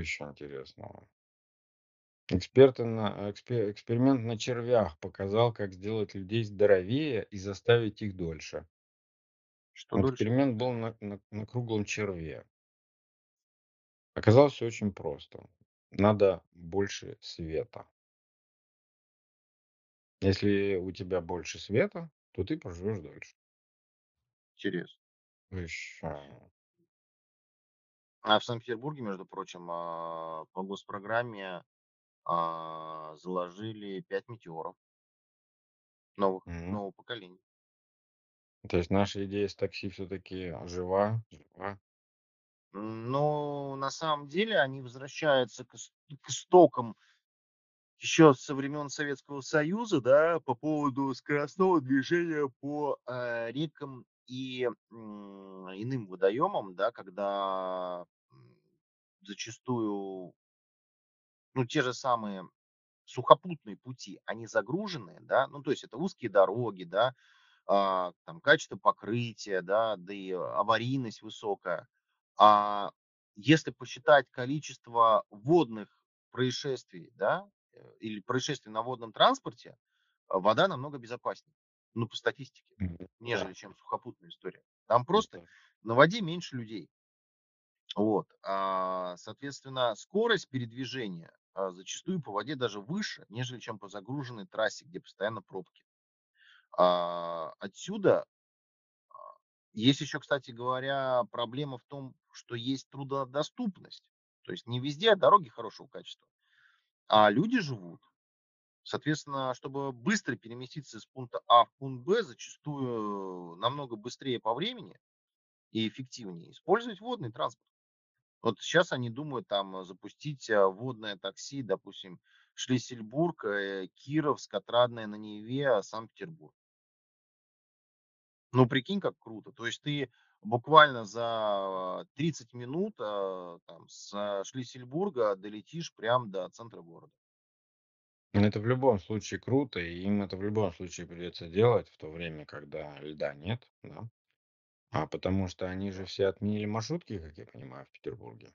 Еще интересного? Эксперты на экспе эксперимент на червях показал, как сделать людей здоровее и заставить их дольше. Что дольше? Эксперимент был на на на круглом черве. Оказалось всё очень просто. Надо больше света. Если у тебя больше света, то ты проживешь дольше. Интересно. Еще. А в Санкт-Петербурге, между прочим, а, по госпрограмме, а, заложили 5 метеоров. Новых, Мгм. нового поколения. То есть наша идея с такси всё-таки жива жива? М, ну, на самом деле они возвращаются к ис к истокам еще со времен Советского Союза, да, по поводу скоростного движения по, э, рекам и, м, иным водоемам, да, когда, зачастую ну, те же самые сухопутные пути, они загружены, да, ну, то есть это узкие дороги, да, а, там качество покрытия, да, да и аварийность высокая. А если посчитать количество водных происшествий, да, э, или происшествий на водном транспорте, а, вода намного безопаснее, ну, по статистике, нежели чем сухопутная история. Там просто Это на воде меньше людей. Вот, а, соответственно, скорость передвижения, а, зачастую по воде даже выше, нежели чем по загруженной трассе, где постоянно пробки. А, отсюда, есть еще, кстати говоря, проблема в том, что есть труднодоступность. То есть не везде дороги хорошего качества, а люди живут. Соответственно, чтобы быстро переместиться из пункта А в пункт Б, зачастую намного быстрее по времени и эффективнее использовать водный транспорт. Вот щас они думают там запустить, а, водное такси, допустим, Шлиссельбург, э, Кировск, Отрадное на Неве, Санкт-Петербург. Ну, прикинь, как круто. То есть ты буквально за 30 минут, а, там с Шлиссельбурга долетишь прям до центра города. Ну, это в любом случае круто, и им это в любом случае придется делать в то время, когда льда нет, да. А потому что они же все отменили маршрутки, как я понимаю, в Петербурге.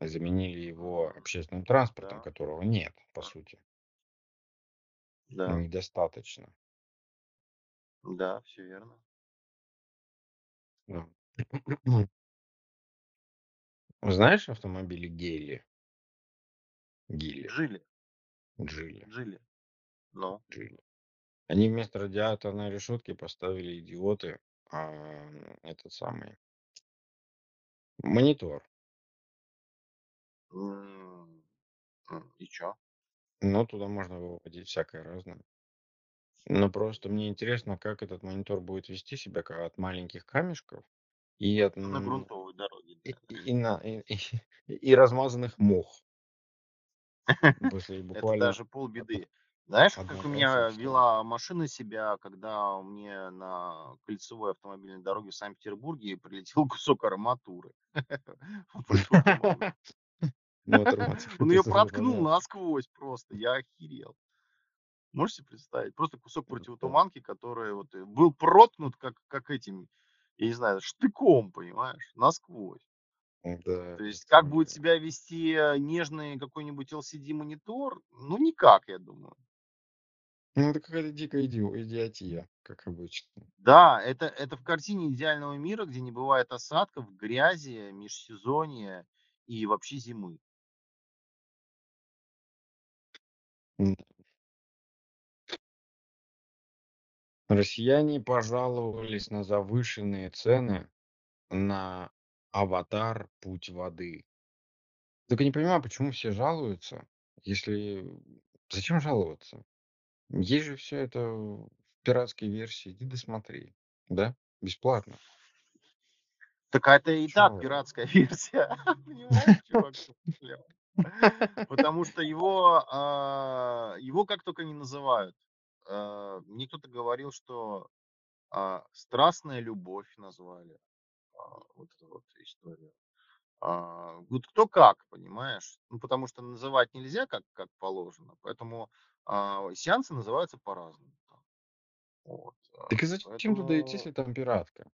Заменили его общественным транспортом, да. которого нет, по сути. Да. Недостаточно. Да, всё верно. Да. Знаешь автомобили? Гели. Жили. Джили. Жили. Ну? Джили. Они вместо радиаторной решетки поставили, идиоты, ам, этот самый монитор. М, м, и чё? Ну, туда можно выводить всякое разное. Но просто мне интересно, как этот монитор будет вести себя ка от маленьких камешков и от, На м, грунтовой дороге, и да. и на и и размазанных мох. После Это буквально даже полбеды. Знаешь, как у меня всё. вела машина себя, когда мне на кольцевой автомобильной дороге в Санкт-Петербурге прилетел кусок арматуры. Ну, от арматуры Он это сразу проткнул насквозь просто, я охерел. Можешь себе представить? Просто кусок Да. противотуманки, который вот был проткнут как как этим, я не знаю, штыком, понимаешь, насквозь. Да, То есть как будет себя вести, а, нежный какой-нибудь LCD-монитор? Ну, никак, я думаю. Ну, это какая-то дикая идио идиотия, как обычно. Да, это это в картине идеального мира, где не бывает осадков, грязи, межсезонья и вообще зимы. М. Россияне пожаловались на завышенные цены на "Аватар: Путь воды". Тока не понимаю, почему все жалуются, если зачем жаловаться? Есть же всё это в пиратской версии. Иди досмотри, да, бесплатно. Так, а это и так пиратская версия, понимаешь, чувак, в чём проблема? Потому что его, а, его как тока не называют. А, мне кто-то говорил, что, а, "Страстная любовь" назвали, а, вот эту вот историю. А, вот кто как, понимаешь? Ну, потому что называть нельзя, как как положено, поэтому, а, сеансы называются по-разному там. Вот, а, Так и зачем туда идти, поэтому если там пиратка?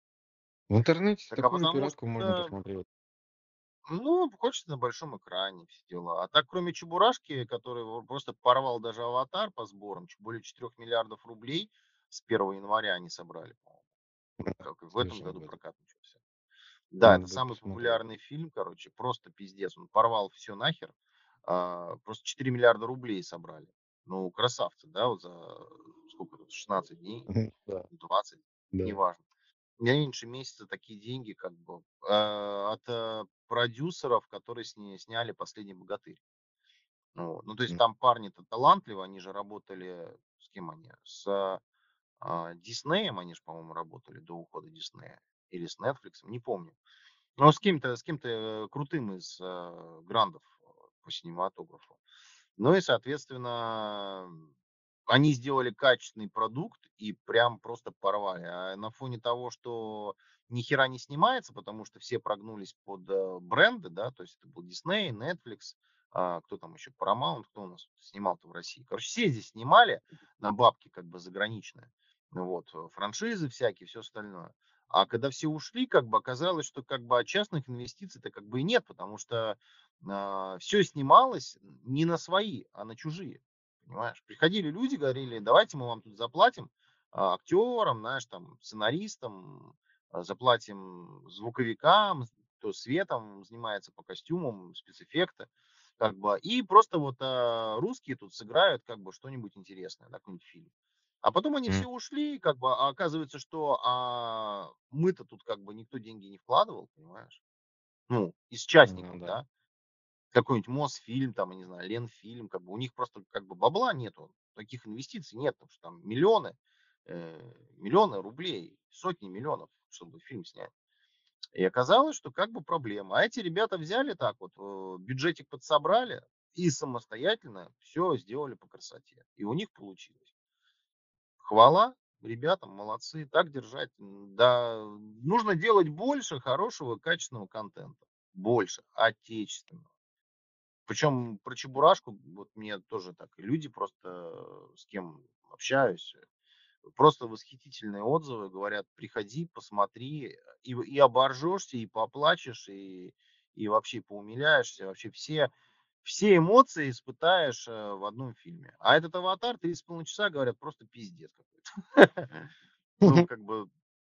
В интернете Так, а такую потому пиратку можно что посмотреть. Ну, хочется на большом экране, все дела. А так, кроме "Чебурашки", который просто порвал даже "Аватар" по сборам, ч более четырех миллиардов рублей с первого января они собрали, по-моему. Как и в этом Слышал году этом. прокат начался. Да, Надо это самый посмотреть. популярный фильм, короче, просто пиздец. Он порвал все нахер. А, просто 4 миллиарда рублей собрали. Ну, красавцы, да, вот за сколько тут, 16 дней, Мгм. Да, 20, да. неважно. Меньше месяца такие деньги, как бы, а, от, э, продюсеров, которые сня сняли "Последний богатырь". Вот. Ну, то есть М. там парни-то талантливые, они же работали с кем они? С, а, Диснеем они ж, по-моему, работали до ухода Диснея или с "Нетфликсом", не помню. Но с кем-то с кем-то, э, крутым из, э, грандов, э, по синематографу. Ну и, соответственно, они сделали качественный продукт и прям просто порвали. А на фоне того, что ни хера не снимается, потому что все прогнулись под, э, бренды, да, то есть это был Disney, Netflix, а, кто там еще, Paramount, кто у нас снимал-то в России? Короче, все здесь снимали на бабки как бы заграничные. Вот, франшизы всякие, все остальное. А когда все ушли, как бы оказалось, что как бы, а частных инвестиций-то как бы и нет, потому что все снималось не на свои, а на чужие. Понимаешь? Приходили люди, говорили, давайте мы вам тут заплатим а, актерам, знаешь, там, сценаристам, а, заплатим звуковикам, кто светом занимается по костюмам, спецэффекты, как бы, и просто вот а, русские тут сыграют как бы что-нибудь интересное, да, какой-нибудь фильм. А потом они все ушли, как бы, а оказывается, что а, мы-то тут как бы никто деньги не вкладывал, понимаешь? Ну, из Ну частников, да. да, какой-нибудь Мосфильм, там, я не знаю, Ленфильм, как бы у них просто как бы бабла нету, таких инвестиций нет, потому что там миллионы, э, миллионы рублей, сотни миллионов, чтобы фильм снять. И оказалось, что как бы проблема. А эти ребята взяли так вот, э, бюджетик подсобрали и самостоятельно все сделали по красоте. И у них получилось. Хвала ребятам, молодцы, так держать. Да, нужно делать больше хорошего, качественного контента. Больше, отечественного. Причем про Чебурашку, вот мне тоже так, люди просто, э, с кем общаюсь, э, просто восхитительные отзывы, говорят: "Приходи, посмотри, и и оборжешься, и поплачешь, и и вообще поумиляешься, вообще все все эмоции испытаешь, э, в одном фильме". А этот "Аватар" 3,5 часа, говорят, просто пиздец какой-то. Ну, как бы,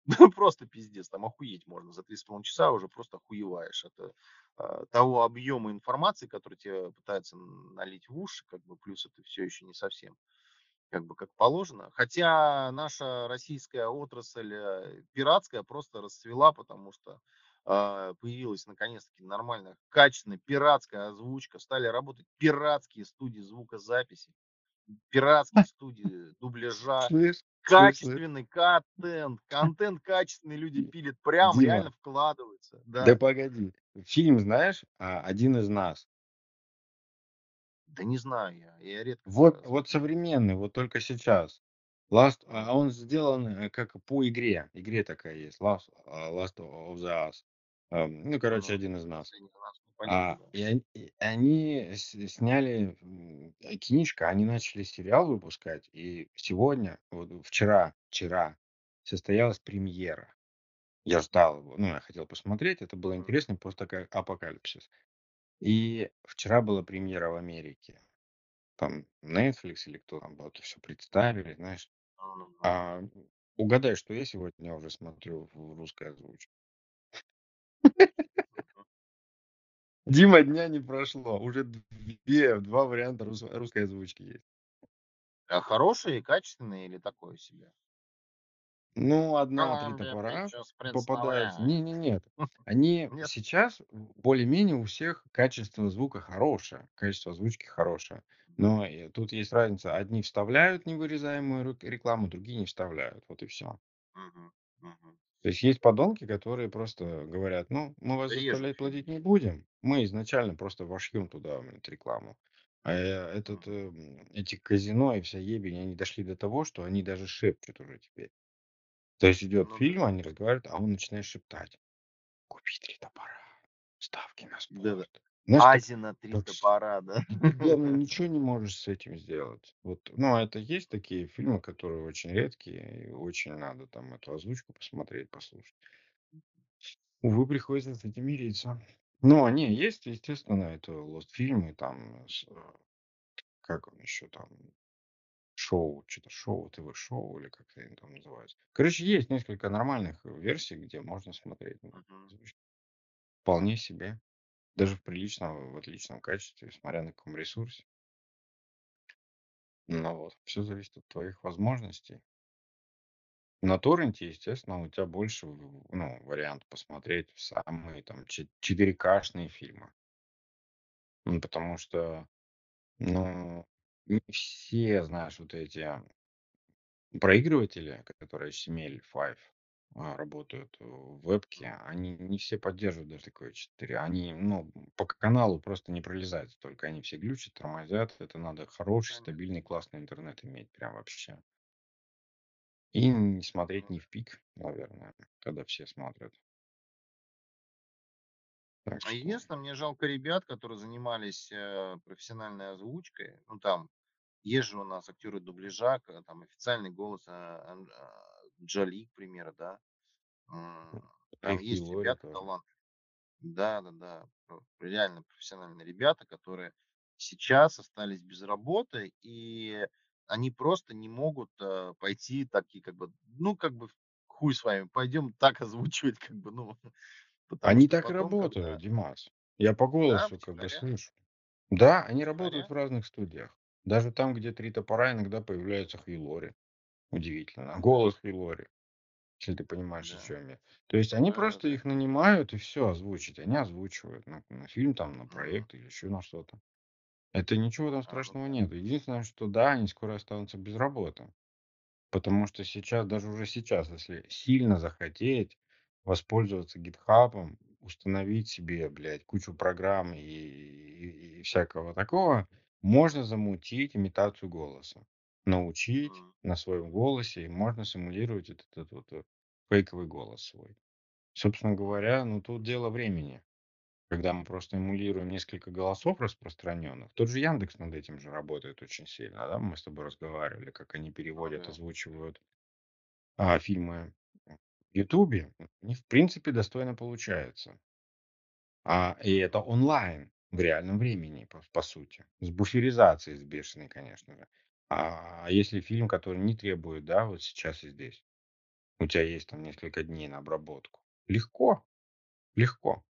просто пиздец, там охуеть можно. За 3,5 часа уже просто охуеваешь от, а, того объема информации, который тебе пытаются налить в уши, как бы, плюс это все еще не совсем как бы как положено. Хотя наша российская отрасль, э, пиратская просто расцвела, потому что, появилась наконец-таки нормальная, качественная пиратская озвучка, стали работать пиратские студии звукозаписи, пиратские студии дубляжа. Слышь, слышь, слышь. Качественный контент. Контент качественный люди Ди пилят, прям Дима, реально вкладываются. да Да. погоди. Фильм знаешь, а, "Один из нас"? Да не знаю я, я редко Вот вот современный, вот только сейчас. Last а он сделан, э, как по игре. Игре такая есть Last а, Last of the Us. Ну, короче, Ну, "Один из нас". ну, А, и он и они с сняли, м, э, они начали сериал выпускать, и сегодня, вот вчера вчера состоялась премьера. Я ждал его, ну, я хотел посмотреть, это было интересно, просто как апокалипсис. И вчера была премьера в Америке. Там Netflix или кто там был, это всё представили, знаешь. Мгм. А, угадай, что я сегодня уже смотрю в русской озвучке? Дима, дня не прошло, уже две 2 варианта рус русской озвучки есть. А хороший, качественный или такой себе? Ну, одна-три Колумбия топора представляет. Не не нет. Они Нет? сейчас более-менее у всех качество звука хорошее, качество озвучки хорошее. Но, э, тут есть разница: одни вставляют невырезаемую рек рекламу, другие не вставляют. Вот и всё. Мгм. Мгм. То есть есть подонки, которые просто говорят: "Ну, мы вас заставлять платить не будем, мы изначально просто вошьем туда, эту рекламу". А, э, этот, эм, эти казино и вся ебень, они дошли до того, что они даже шепчут уже теперь. То есть идет Ну да. фильм, они разговаривают, а он начинает шептать: "Купи 3 топора, ставки на Да-да. спорт". Знаешь, Азина 3 так с топора, да? офигенно, ничего не можешь с этим сделать. Вот, ну, это есть такие фильмы, которые очень редкие, и очень надо там эту озвучку посмотреть, послушать. Увы, приходится с этим мириться. Ну, не, есть, естественно, это Лостфильм и там с э, как он еще там, шоу, чё-то шоу, ТВ-шоу или как они там называются. Короче, есть несколько нормальных версий, где можно смотреть, ну, Мгм. озвучку. Вполне себе. Даже в приличном, в отличном качестве, смотря на каком ресурсе. Ну вот, всё зависит от твоих возможностей. На торренте, естественно, у тебя больше, ну, вариант посмотреть самые там че четырехкашные фильмы. Ну, потому что, ну, не все, знаешь, вот эти проигрыватели, которые HTML5, а, работают в вебке, М. они не все поддерживают даже такое 4. Они, ну, по каналу просто не пролезают столько. Они все глючат, тормозят. Это надо хороший, стабильный, классный интернет иметь прям вообще. И не смотреть Ну не в пик, наверное, когда все смотрят. Так А что единственное, мне жалко ребят, которые занимались, э, профессиональной озвучкой. Ну, там есть же у нас актеры дубляжа, к там официальный голос, ан а, Джоли, к примеру, да. А там Хью есть ребята тоже. талант Да-да-да, про реально профессиональные ребята, которые сейчас остались без работы, и они просто не могут, э, пойти такие как бы, ну, как бы хуй с вами, пойдем так озвучивать, как бы, ну, Они так и потом, работают, когда Димас. Я по Да, голосу как бы слышу. Да, они работают в разных студиях. Даже там, где 3 топора, иногда появляется Хью Лори. Удивительно. Да. Голос Лори, если ты понимаешь, о Да. чём я. То есть они просто Да-да-да. их нанимают и всё озвучить. Они озвучивают на на фильм, там, на Мгм. проект или еще на что-то. Это ничего там А, ну страшного да. нет. Единственное, что да, они скоро останутся без работы. Потому что сейчас, даже уже сейчас, если сильно захотеть воспользоваться "Гитхабом", установить себе, блядь, кучу программ и и и всякого такого, можно замутить имитацию голоса. Научить М. на своем голосе, и можно симулировать вот этот вот, э, фейковый голос свой. Собственно говоря, ну, тут дело времени. Когда мы просто эмулируем несколько голосов распространенных. Тот же "Яндекс" над этим же работает очень сильно, да. Мы с тобой разговаривали, как они Ну переводят, да. озвучивают, а, фильмы в "Ютубе". У них, в принципе, достойно получается. А, и это Мгм. онлайн, в реальном времени, по по сути. С буферизацией с бешеной, конечно же. А если фильм, который не требует, да, вот сейчас и здесь, у тя есть там несколько дней на обработку. Легко, легко.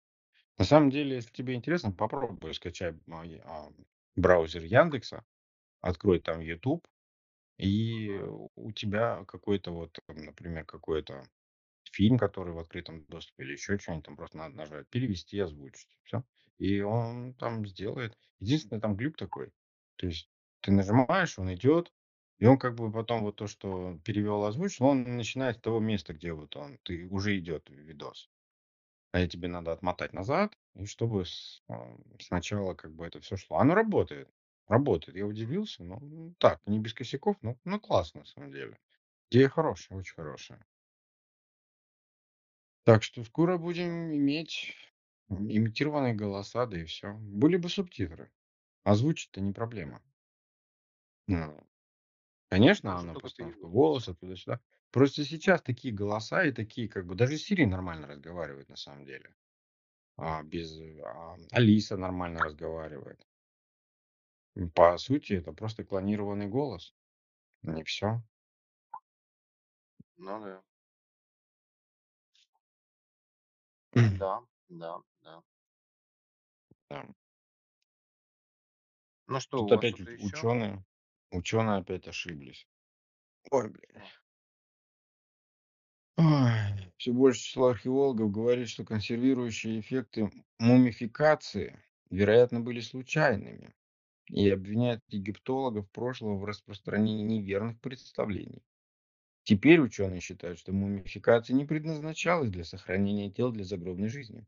На самом деле, если тебе интересно, попробуй скачай мой, а, браузер "Яндекса", открой там "Ютуб", и у тебя какой-то вот, например, какой-то фильм, который в открытом доступе или еще чё-нибудь, там просто надо нажать "Перевести озвучить". Всё. И он там сделает. Единственное, там глюк такой. То есть ты нажимаешь, он идет, и он как бы потом вот то, что перевел, озвучил, он начинает с того места, где вот он ты уже идет видос. А тебе надо отмотать назад, и чтобы с а, сначала как бы это всё шло. Оно работает, работает. Я удивился, но так, не без косяков, но но классно на самом деле. Идея хорошая, очень хорошая. Так что скоро Ну будем иметь имитированные голоса, да и всё. Были бы субтитры. Озвучить-то не проблема. Ну, конечно, она только постановка перевод. голоса туда-сюда. Просто сейчас такие голоса и такие как бы даже Siri нормально разговаривает на самом деле. А, без, а, Алиса нормально разговаривает. М, по сути, это просто клонированный голос. И всё. Ну да. Да, да, да. Ну что, Тут у вас опять что-то еще? ученые ученые опять ошиблись. Ой. Ой, всё больше число археологов говорит, что консервирующие эффекты мумификации, вероятно, были случайными, и обвиняют египтологов прошлого в распространении неверных представлений. Теперь ученые считают, что мумификация не предназначалась для сохранения тел для загробной жизни.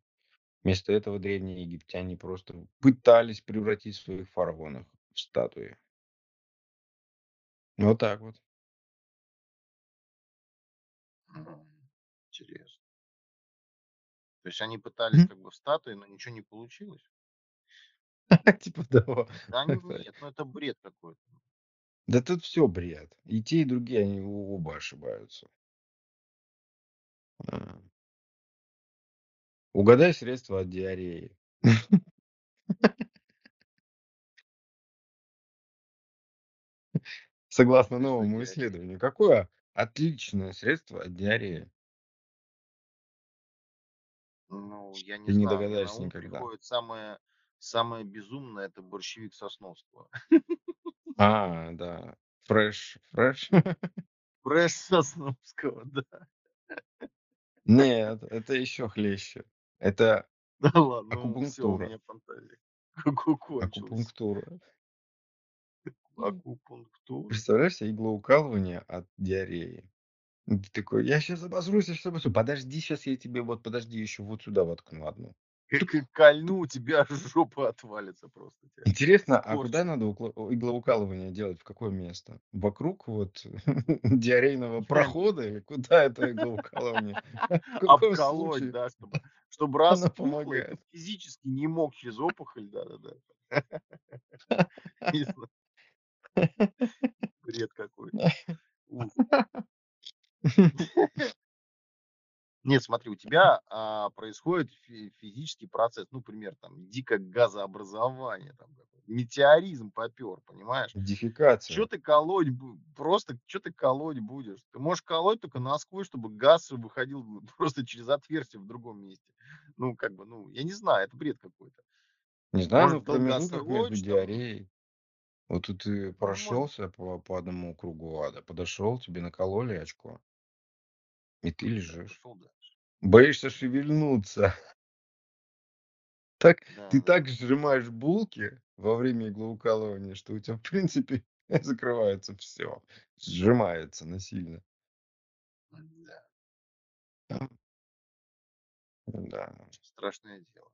Вместо этого древние египтяне просто пытались превратить своих фараонов в статуи. Вот так вот. Интересно. То есть они пытались как бы в статуи, но ничего не получилось? Типа того. Да нет, ну это бред какой-то. Да тут всё бред. И те, и другие, они о оба ошибаются. А. Угадай средство от диареи. Согласно новому исследованию, какое отличное средство от диареи? Ну, я не Ты не знаю, мне на догадаешься ум никогда. приходит самое самое безумное- это борщевик Сосновского. А, да. Фреш фреш? Фреш Сосновского, да. Нет, это еще хлеще. Это Да ладно, ну всё, у акупунктура. меня фантазия ко ко кончилась. Акупунктура. Акупунктура? Представляешь се иглоукалывание от диареи? И ты такой: "Я щас обосрусь, я щас обосрусь". Подожди, щас я тебе вот, подожди, еще вот сюда воткну одну. Тук. к кольну, у тебя жопа отвалится просто, тя Интересно, а куда надо укло иглоукалывание делать, в какое место? Вокруг вот диарейного прохода или куда это иглоукалывание? В каком Обколоть, случае да, чтобы чтобы оно и ты помогает? физически не мог через опухоль, да-да-да. Бред какой-то. Ух. Нет, смотри, у тебя, а, происходит фи физический процесс, ну, пример, там, дикое газообразование, там, метеоризм попёр, понимаешь? Чё Дефекация. ты колоть просто чё ты колоть будешь? Ты можешь колоть тока насквозь, чтобы газ выходил, просто через отверстие в другом месте. Ну, как бы, ну, я не знаю, это бред какой-то. Не знаю, Может, ну, промежутках между диареей. Вот ты может прошелся по по одному кругу ада, подошел, тебе накололи очко и ты Да, лежишь. дальше. Боишься шевельнуться. Так ты так Да-да-да. сжимаешь булки во время иглоукалывания, что у тя, в принципе, закрывается всё, сжимается насильно. Да. Да. Страшное дело.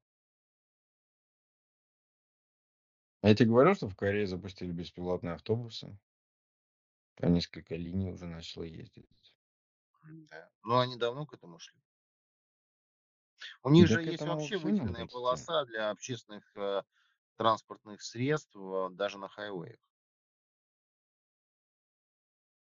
Я те говорил, что в Корее запустили беспилотные автобусы? Там несколько линий уже начало ездить. М-да. Ну, они давно к этому шли. У них Да же к есть этому вообще всем надо выделенная идти. полоса для общественных, э, транспортных средств, э, даже на хайвеях.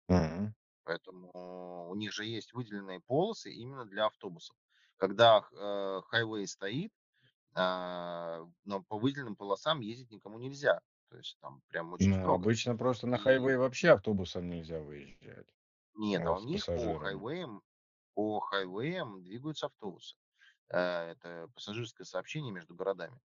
М. Поэтому у них же есть выделенные полосы именно для автобусов. Когда х э, хайвей стоит, а, но по выделенным полосам ездить никому нельзя. То есть там прям очень Ну, строго. обычно просто на хайвей вообще автобусам нельзя выезжать. Нет, а у Вот с них по хайвеям по хайвеям двигаются автобусы. Э, это пассажирское сообщение между городами.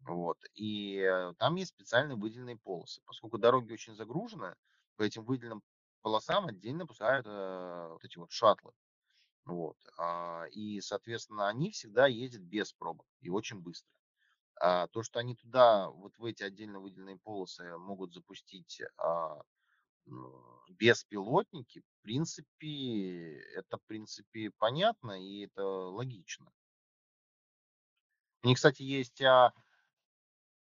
Вот. И, э, там есть специально выделенные полосы. Поскольку дороги очень загружены, по этим выделенным полосам отдельно пускают, э, вот эти вот шаттлы. Вот. А, и, соответственно, они всегда ездят без пробок и очень быстро. А то, что они туда, вот в эти отдельно выделенные полосы могут запустить, а, м, беспилотники, в принципе, это, в принципе, понятно и это логично. У них, кстати, есть, а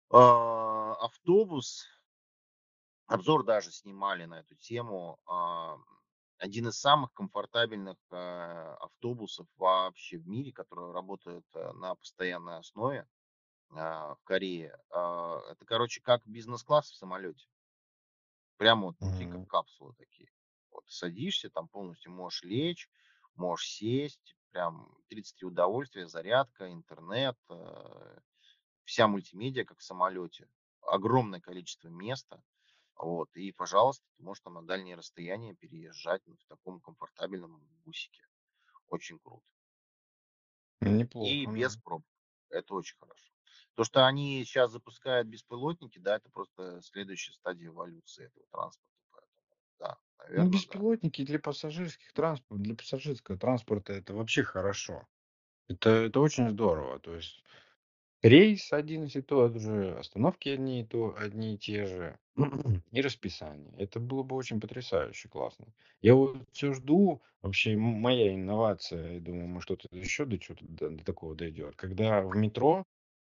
а, автобус обзор даже снимали на эту тему. Ам, один из самых комфортабельных, а, автобусов вообще в мире, который работает, э, на постоянной основе, а, в Корее. А, это, короче, как бизнес-класс в самолете. Прямо вот внутри как капсулы такие. Вот садишься, там полностью можешь лечь, можешь сесть, прям 33 удовольствия, зарядка, интернет, э, вся мультимедиа, как в самолете, огромное количество места. Вот. И, пожалуйста, ты можешь там на дальние расстояния переезжать вот в таком комфортабельном бусике. Очень круто. И Неплохо, без да. пробок. Это очень хорошо. То, что они щас запускают беспилотники, да, это просто следующая стадия эволюции этого транспорта. Поэтому да, Ну, наверно, да. беспилотники для пассажирских транспо для пассажирского транспорта- это вообще хорошо. Это это очень здорово. То есть рейс один и тот же, остановки одни и то одни и те же, и расписание. Это было бы очень потрясающе классно. Я вот всё жду, вообще, моя инновация, я думаю, может, кто-то еще до чё-то до до такого дойдет. Когда в метро,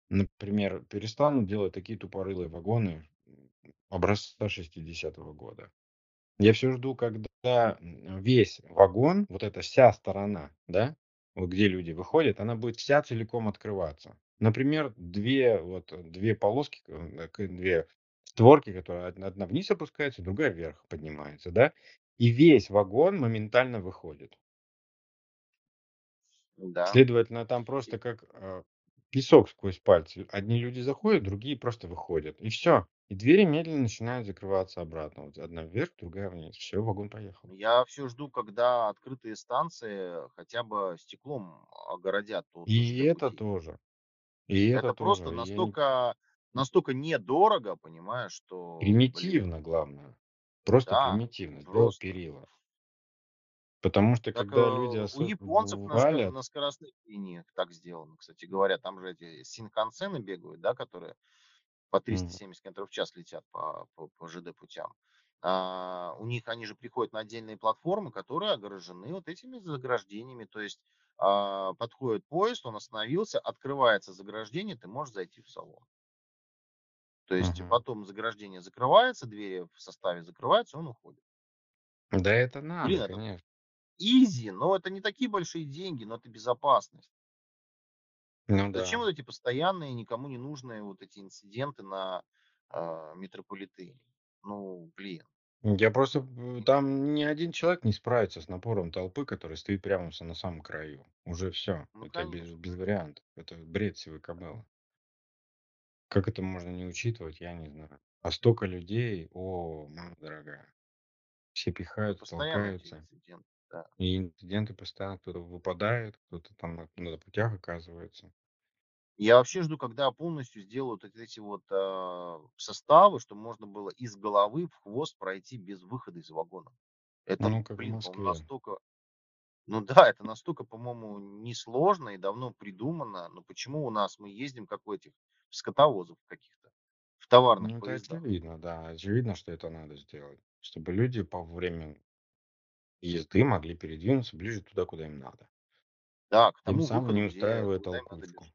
например, перестанут делать такие тупорылые вагоны, образца 60 года. Я всё жду, когда, весь вагон, вот эта вся сторона, да, вот где люди выходят, она будет вся целиком открываться. Например, 2 вот 2 полоски, э, к 2 створки, которые од одна вниз опускается, другая вверх поднимается, да, и весь вагон моментально выходит. Да. Следовательно, там И просто как, а песок сквозь пальцы. Одни люди заходят, другие просто выходят. И все. И двери медленно начинают закрываться обратно. Вот одна вверх, другая вниз. Все, вагон поехал. Я все жду, когда открытые станции хотя бы стеклом огородят от И это путей. тоже. И это Это просто тоже. Я не... настолько настолько недорого, понимаешь, что, блин, Примитивно, главное. Просто да, примитивно. Просто. перила. Потому что Как, э, когда люди у осо- японцев валят, на скоростных линиях так сделано, кстати говоря. Там же эти синкансены бегают, да, которые по м, 370 километров в час летят по по по ЖД путям. А, у них они же приходят на отдельные платформы, которые огорожены вот этими заграждениями. То есть, а, подходит поезд, он остановился, открывается заграждение, ты можешь зайти в салон. То есть мгм. потом заграждение закрывается, двери в составе закрываются, он уходит. Да это Блин, надо, это конечно. изи, но это не такие большие деньги, но это безопасность. Ну Зачем да. вот эти постоянные, никому не нужные вот эти инциденты на а, метрополитене? Ну, блин. Я просто там ни один человек не справится с напором толпы, который стоит прямо с- на самом краю. Уже все. Ну, Это без, конечно. без вариантов. Это бред сивой кобылы. Как это можно не учитывать, я не знаю. А столько людей, о, мама дорогая. Все Ну, пихаются, постоянно эти толкаются. инциденты, да. И инциденты постоянно кто-то выпадает, кто-то там на, на путях оказывается. Я вообще жду, когда полностью сделают вот эти вот а, составы, чтобы можно было из головы в хвост пройти без выхода из вагона. Это, Ну, как в блин, по-моему, Москве. настолько... Ну да, это настолько, по-моему, несложно и давно придумано. Но почему у нас мы ездим, как у этих скотовозов каких-то, в товарных Ну, это поездах? очевидно, да. Очевидно, что это надо сделать. Чтобы люди по время езды могли передвинуться ближе туда, куда им надо. Да, к Тем тому самым выходу, не где, устраивая куда им надо толкучку. бежать.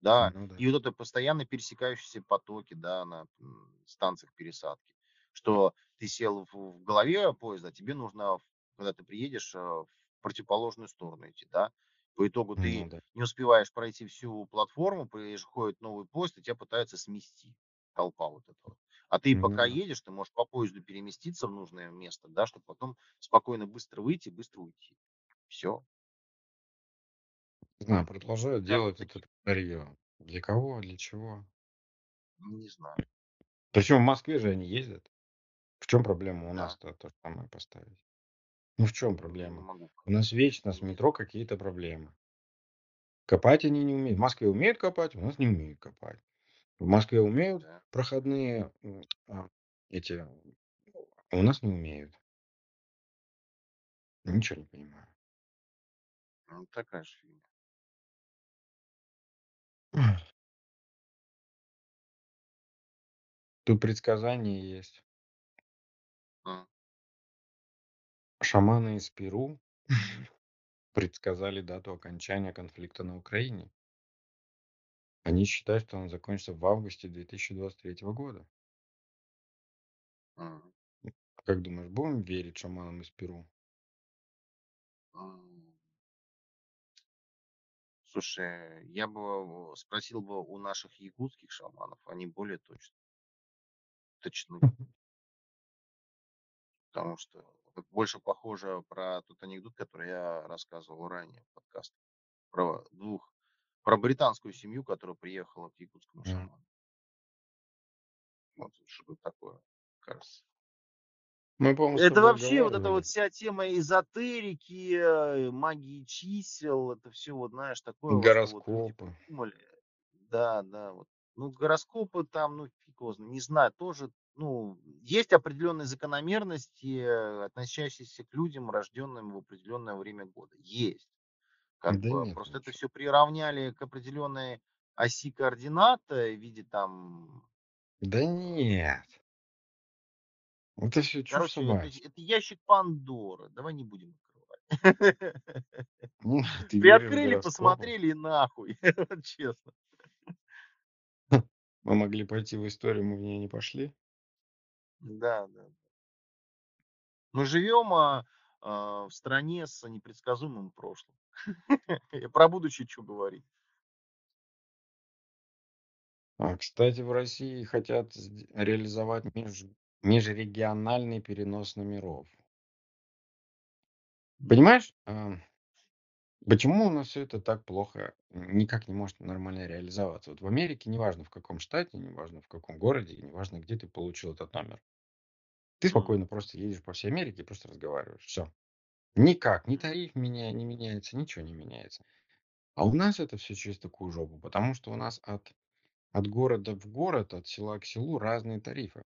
Да. Ну да. и вот это постоянно пересекающиеся потоки, да, на м, станциях пересадки. Что ты сел в, в голове поезда, а тебе нужно, в- когда ты приедешь, э, в противоположную сторону идти, да. По итогу Ну ты да. не успеваешь пройти всю платформу, приходит новый поезд, и тебя пытаются смести толпа вот эта вот. А ты Ну пока да. едешь, ты можешь по поезду переместиться в нужное место, да, чтобы потом спокойно быстро выйти, быстро уйти. Все. Не знаю, продолжают делать это старье. Для кого, для чего? не знаю. Причем в Москве же они ездят. В чем проблема у Да, нас-то то же самое поставить? Ну в чем не проблема? могу. У нас вечно с метро какие-то проблемы. Копать они не умеют. В Москве умеют копать, у нас не умеют копать. В Москве умеют Да. проходные м, а, эти, а у нас не умеют. Ничего не понимаю. Ну, такая же фигня. Тут предсказание есть. М, Шаманы из Перу предсказали дату окончания конфликта на Украине. Они считают, что он закончится в августе 2023 года. м, Как думаешь, будем верить шаманам из Перу? м. Слушай, я бы спросил бы у наших якутских шаманов, они более точно, точны, потому что это больше похоже про тот анекдот, который я рассказывал ранее в подкасте, про двух, про британскую семью, которая приехала к якутскому шаману. Вот что-то такое, кажется. Мы, Это вообще вот эта вот вся тема эзотерики, э, магии чисел, это все вот, знаешь, такое, что вот Гороскопы. придумали. Да, да, вот. Ну, гороскопы там, ну, фиг не знаю, тоже, ну, есть определенные закономерности, э, относящиеся к людям, рожденным в определенное время года. Есть. Как Да бы нет просто это ничего. все приравняли к определенной оси координат э, в виде там Да нет. Это все чушь Короче, это, это ящик Пандоры. Давай не будем открывать. Ну, веришь в Приоткрыли, посмотрели и нахуй. Честно. Мы могли пойти в историю, мы в ней не пошли. Да, да. Мы живем а, а, в стране с непредсказуемым прошлым. Про будущее что говорить? А, кстати, в России хотят реализовать меж- межрегиональный перенос номеров. Понимаешь, а, Почему у нас всё это так плохо, никак не может нормально реализоваться? Вот в Америке, неважно в каком штате, неважно в каком городе, неважно, где ты получил этот номер. Ты спокойно просто едешь по всей Америке и просто разговариваешь. Всё. Никак, ни тариф меня не меняется, ничего не меняется. А у нас это всё через такую жопу, потому что у нас от от города в город, от села к селу разные тарифы.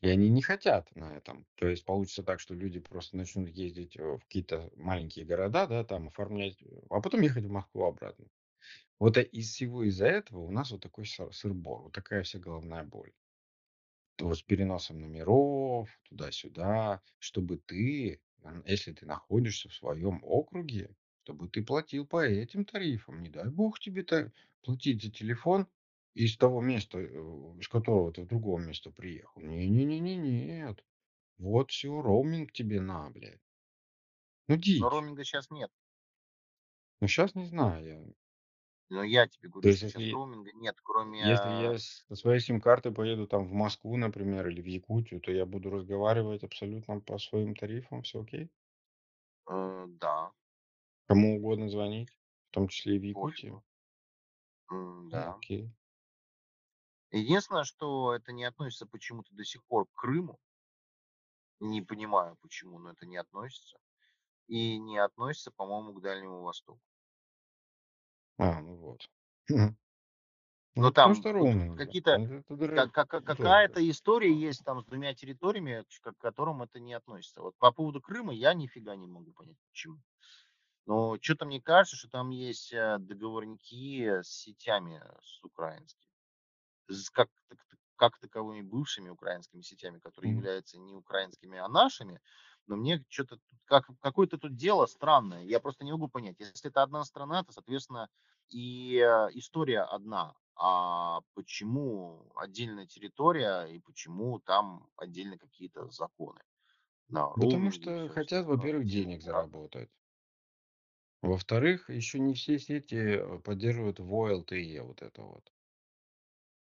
И они не хотят на этом. То есть получится так, что люди просто начнут ездить, э, в какие-то маленькие города, да, там оформлять, э, а потом ехать в Москву обратно. Вот, из всего из-за этого у нас вот такой сыр-бор, вот такая вся головная боль. То с переносом номеров туда-сюда, чтобы ты, если ты находишься в своем округе, чтобы ты платил по этим тарифам. Не дай бог тебе та платить за телефон из того места, э, из которого ты в другое место приехал. Не не не не нет. Вот всё, роуминг тебе на, блядь. Ну, Но дичь. роуминга щас нет. Ну, щас не знаю я. Но я тебе То говорю, есть что если роуминга нет, кроме, если а я с со своей сим-карты поеду там в Москву, например, или в Якутию, то я буду разговаривать абсолютно по своим тарифам, всё окей? Э, да. Кому угодно звонить, в том числе и в Якутию? Пофигу. М, А, да. окей. Единственное, что это не относится почему-то до сих пор к Крыму. Не понимаю почему, но это не относится. И не относится, по-моему, к Дальнему Востоку. А, ну вот. Но Ну, там какие-то, какая-то история есть там с 2 территориями, к которым это не относится. Вот по поводу Крыма я ни фига не могу понять, почему. Но чё-то мне кажется, что там есть, э, договорники с сетями, с украинскими. Как как таковыми бывшими украинскими сетями, которые являются не украинскими, а нашими. Но мне чё-то тут как какое-то тут дело странное. Я просто не могу понять. Если это одна страна, то, соответственно, и, э, история одна. А почему отдельная территория и почему там отдельно какие-то законы на Потому что хотят, во-первых, денег заработать. Во-вторых, еще не все сети, э, поддерживают VoLTE, вот это вот.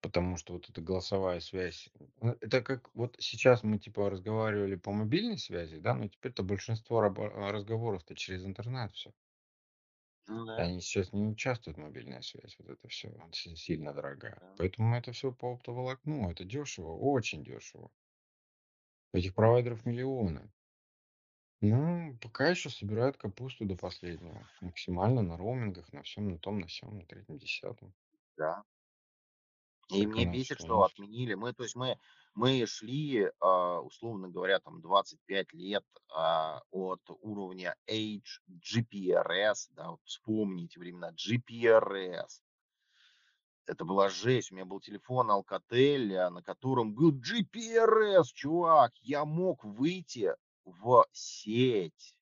Потому что вот эта голосовая связь, э, это как вот сейчас мы типа разговаривали по мобильной связи, да, но теперь-то большинство а, разговоров-то через интернет всё. Ну да. Они сейчас не участвуют в мобильная связь, вот это си сильно дорогая. Да. Поэтому это всё по оптоволокну, это дешево, очень дешево. Этих провайдеров миллионы. Ну, пока еще собирают капусту до последнего. Максимально на роумингах, на всём на том, на сём, на третьем, десятом. Да. И Так мне бесит, что отменили. Мы, то есть мы мы шли, а, условно говоря, там 25 лет, а, от уровня H GPRS, да, вот вспомните времена GPRS. Это была жесть. У меня был телефон Alcatel, на котором был GPRS, чувак. Я мог выйти в сеть,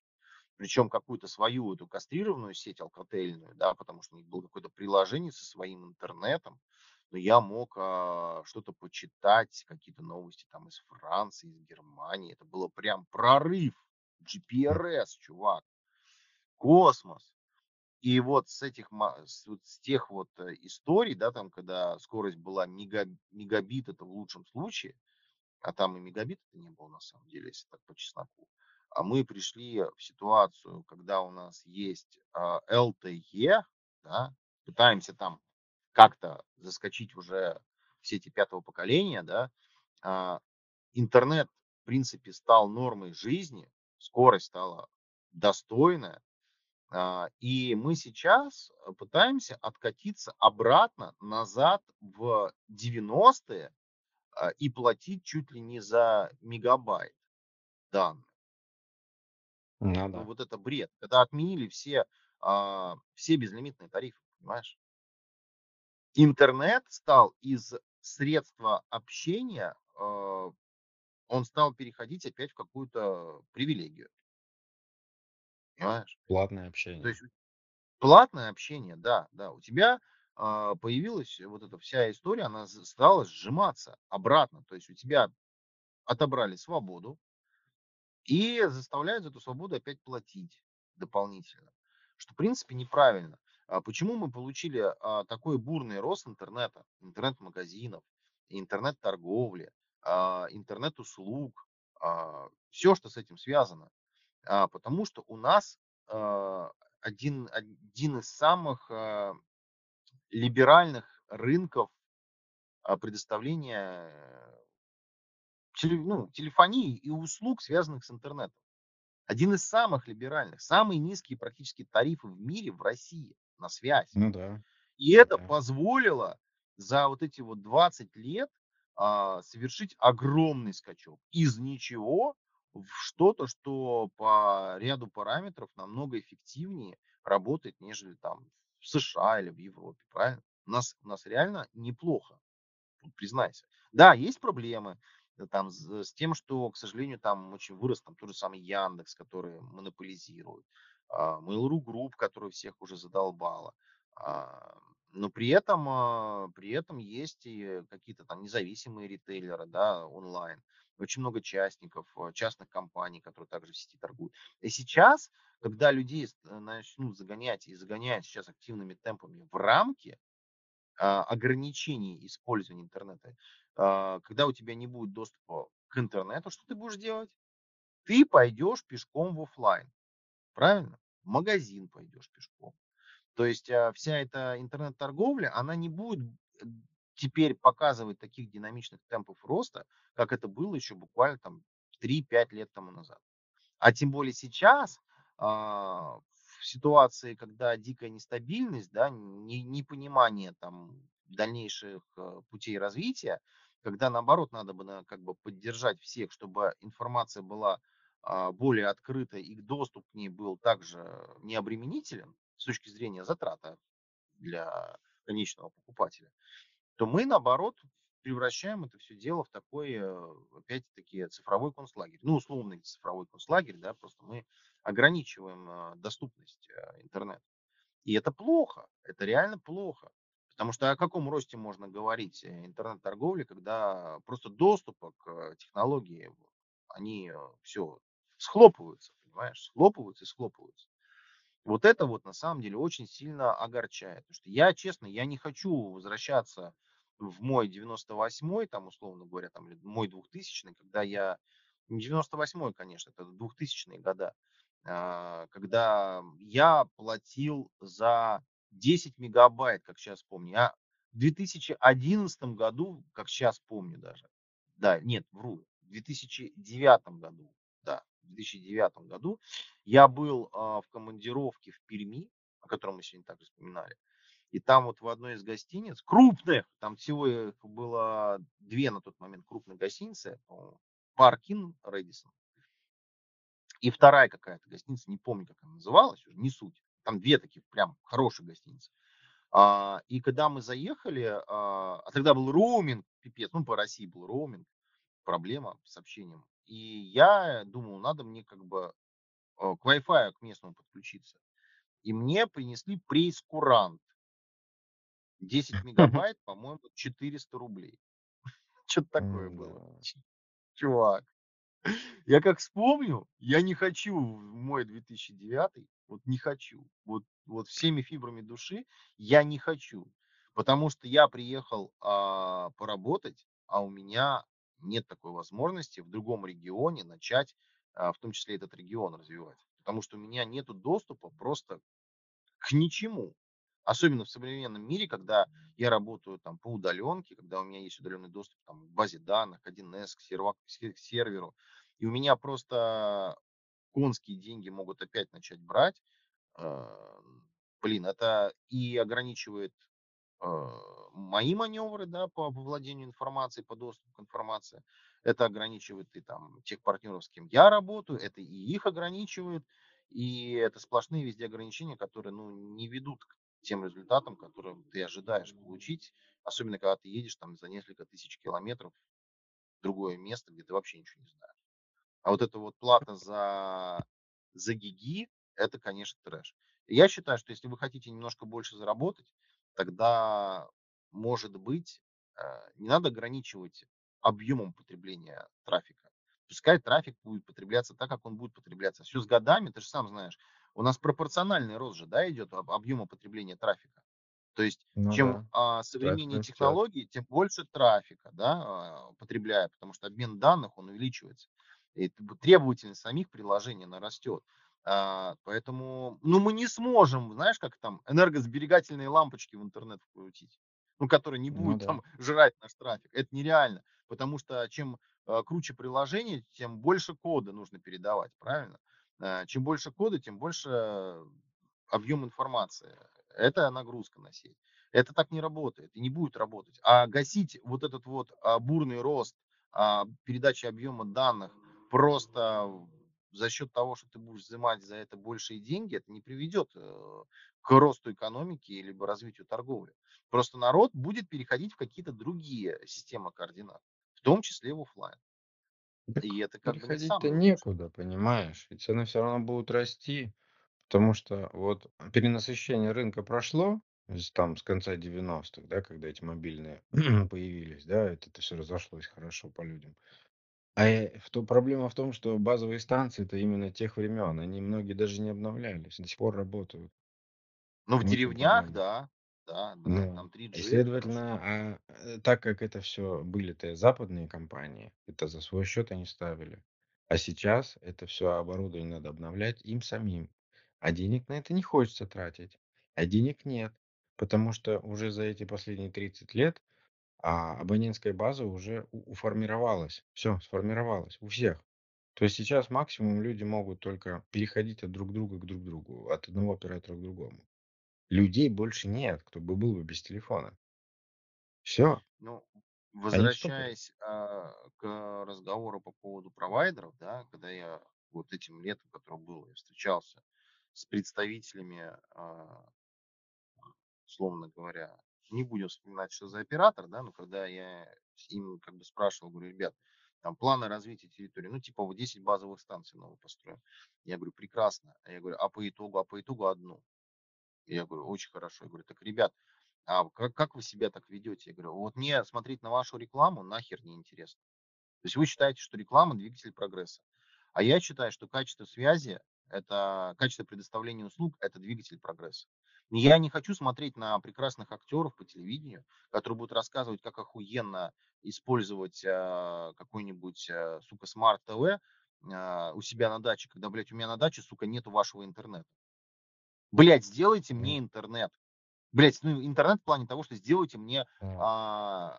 причем какую-то свою эту кастрированную сеть алкательную, да, потому что у них было какое-то приложение со своим интернетом. Но я мог, а, что-то почитать, какие-то новости там из Франции, из Германии. Это было прям прорыв. GPRS, чувак. Космос. И вот с этих с вот с тех вот, э, историй, да, там, когда скорость была мега мегабит- это в лучшем случае, а там и мегабита-то не было на самом деле, если так по-чесноку. А мы пришли в ситуацию, когда у нас есть, а, LTE, да, пытаемся там как-то заскочить уже в сети 5 поколения, да. А, интернет, в принципе, стал нормой жизни, скорость стала достойная. А, и мы сейчас, э, пытаемся откатиться обратно, назад в 90-е, а, и платить чуть ли не за мегабайт данных. Ну Ну, да. вот это бред. Когда отменили все, все безлимитные тарифы, понимаешь? Интернет стал из средства общения, а, он стал переходить опять в какую-то привилегию. Понимаешь? Платное То общение. есть, у платное общение, да, да. У тебя, а, появилась вот эта вся история, она стала сжиматься обратно. То есть у тебя отобрали свободу и заставляют за эту свободу опять платить дополнительно, что, в принципе, неправильно. А почему мы получили, а, такой бурный рост интернета, интернет-магазинов, интернет-торговли, а, интернет-услуг, всё, что с этим связано? Потому что у нас, один, один из самых либеральных рынков предоставления ну, телефонии и услуг, связанных с интернетом. Один из самых либеральных, самые низкие практически тарифы в мире в России на связь. Ну да, И это да. позволило за вот эти вот 20 лет а, совершить огромный скачок из ничего в что-то, что по ряду параметров намного эффективнее работает, нежели там в США или в Европе, правильно? У нас, у нас реально неплохо, признайся. Да, есть проблемы э, там с, тем, что, к сожалению, там очень вырос там тот же самый Яндекс, который монополизирует, Mail.ru Group, который всех уже задолбала. А, но при этом, а, при этом есть и какие-то там независимые ритейлеры, да, онлайн. Очень много частников, а, частных компаний, которые также в сети торгуют. И сейчас, когда людей э, начнут загонять и загоняют сейчас активными темпами в рамки, а, ограничений использования интернета, а, когда у тебя не будет доступа к интернету, что ты будешь делать? Ты пойдешь пешком в оффлайн, правильно? В магазин пойдешь пешком. То есть а, вся эта интернет-торговля, она не будет теперь показывать таких динамичных темпов роста, как это было еще буквально там 3-5 лет тому назад. А тем более сейчас, а, в ситуации, когда дикая нестабильность, да, не- непонимание там дальнейших э, путей развития, когда наоборот надо бы как бы поддержать всех, чтобы информация была более открытой и доступ к ней был также необременителен с точки зрения затрата для конечного покупателя то мы, наоборот, превращаем это все дело в такой, э, опять-таки, цифровой концлагерь. Ну, условный цифровой концлагерь, да, просто мы ограничиваем э, доступность э, интернета. И это плохо, это реально плохо. Потому что о каком росте можно говорить интернет-торговли, когда просто доступа к технологии, они все схлопываются, понимаешь, схлопываются и схлопываются. Вот это вот на самом деле очень сильно огорчает. Потому что я, честно, я не хочу возвращаться в мой 98-й, там, условно говоря, там, мой 2000 когда я, не 98-й, конечно, это 2000-е года, а, когда я платил за 10 мегабайт, как сейчас помню. Я в 2011 году, как сейчас помню даже, да, нет, вру, в 2009 году, в 2009 году я был а, в командировке в Перми, о котором мы сегодня также вспоминали. И там вот в одной из гостиниц, крупных, там всего их было две на тот момент крупные гостиницы, Паркин Рэдисон. И вторая какая-то гостиница, не помню, как она называлась, уже не суть. Там две таких прям хорошие гостиницы. А, и когда мы заехали, а, а тогда был роуминг, пипец, ну по России был роуминг, проблема с общением. И я думал, надо мне как бы э, к Wi-Fi к местному подключиться. И мне принесли прейскурант. 10 мегабайт, по-моему, 400 рублей. Что-то такое было. Чувак. Я как вспомню, я не хочу в мой 2009, вот не хочу. Вот, вот всеми фибрами души я не хочу. Потому что я приехал а, поработать, а у меня нет такой возможности в другом регионе начать, а, в том числе этот регион развивать. Потому что у меня нет доступа просто к ничему. Особенно в современном мире, когда я работаю там по удаленке, когда у меня есть удаленный доступ там, к базе данных, 1С, к, серва- к се- к серверу, и у меня просто конские деньги могут опять начать брать, э, блин, это и ограничивает э, мои маневры, да, по владению информацией, по доступу к информации. Это ограничивает и там тех партнеров, с кем я работаю, это и их ограничивает, и это сплошные везде ограничения, которые, ну, не ведут к тем результатам, которые ты ожидаешь получить, особенно когда ты едешь там за несколько тысяч километров в другое место, где ты вообще ничего не знаешь. А вот эта вот плата за, за гиги, это, конечно, трэш. Я считаю, что если вы хотите немножко больше заработать, тогда, может быть, э, не надо ограничивать объемом потребления трафика. Пускай трафик будет потребляться так, как он будет потребляться. Все с годами, ты же сам знаешь, у нас пропорциональный рост же, да, идет об- объема потребления трафика. То есть, Ну чем да, а, современнее технологии, тем больше трафика, да, а, потребляя, потому что обмен данных, он увеличивается. И требовательность самих приложений, она растет. А, поэтому, ну, мы не сможем, знаешь, как там, энергосберегательные лампочки в интернет вкрутить, ну, которые не Ну будут да. там жрать наш трафик. Это нереально, потому что чем э, круче приложение, тем больше кода нужно передавать, правильно? Э, Чем больше кода, тем больше объем информации. Это нагрузка на сеть. Это так не работает и не будет работать. А гасить вот этот вот а, бурный рост а, передачи объема данных просто за счет того, что ты будешь взимать за это большие деньги, это не приведет э, к росту экономики либо развитию торговли. Просто народ будет переходить в какие-то другие системы координат, в том числе в офлайн. Так И это как бы не переходить-то некуда, понимаешь? И цены все равно будут расти, потому что вот перенасыщение рынка прошло там с конца девяностых, да, когда эти мобильные появились, да, это это всё разошлось хорошо по людям. А, э, в то проблема в том, что базовые станции-то именно тех времен, они многие даже не обновлялись, до сих пор работают. Но в деревнях, да, да, да, Ну, там 3G, это хорошо. следовательно, а, э, так как это все были-то западные компании, это за свой счет они ставили. А сейчас это все оборудование надо обновлять им самим. А денег на это не хочется тратить. А денег нет, потому что уже за эти последние 30 лет, а, абонентская база уже у уформировалась. Всё, сформировалась у всех. То есть сейчас максимум люди могут только переходить от друг друга к друг другу, от одного оператора к другому. Людей больше нет, кто бы был бы без телефона. Все, Ну, они стопоре. возвращаясь, а, к разговору по поводу провайдеров, да, когда я вот этим летом, которое было, я встречался с представителями, а, условно говоря, не будем вспоминать, что за оператор, да, но когда я им как бы спрашивал, говорю, ребят, там планы развития территории, ну, типа вот 10 базовых станций новых построим. Я говорю, прекрасно. А я говорю, а по итогу, а по итогу одну. Я говорю, очень хорошо. Я говорю, так, ребят, а как, как вы себя так ведете? Я говорю, вот мне смотреть на вашу рекламу нахер не интересно. То есть вы считаете, что реклама двигатель прогресса. А я считаю, что качество связи, это качество предоставления услуг, это двигатель прогресса. Я не хочу смотреть на прекрасных актеров по телевидению, которые будут рассказывать, как охуенно использовать а, какой-нибудь, а, сука, смарт-ТВ а, у себя на даче, когда, блядь, у меня на даче, сука, нету вашего интернета. Блядь, сделайте мне интернет. Блять, ну, интернет в плане того, что сделайте мне, а,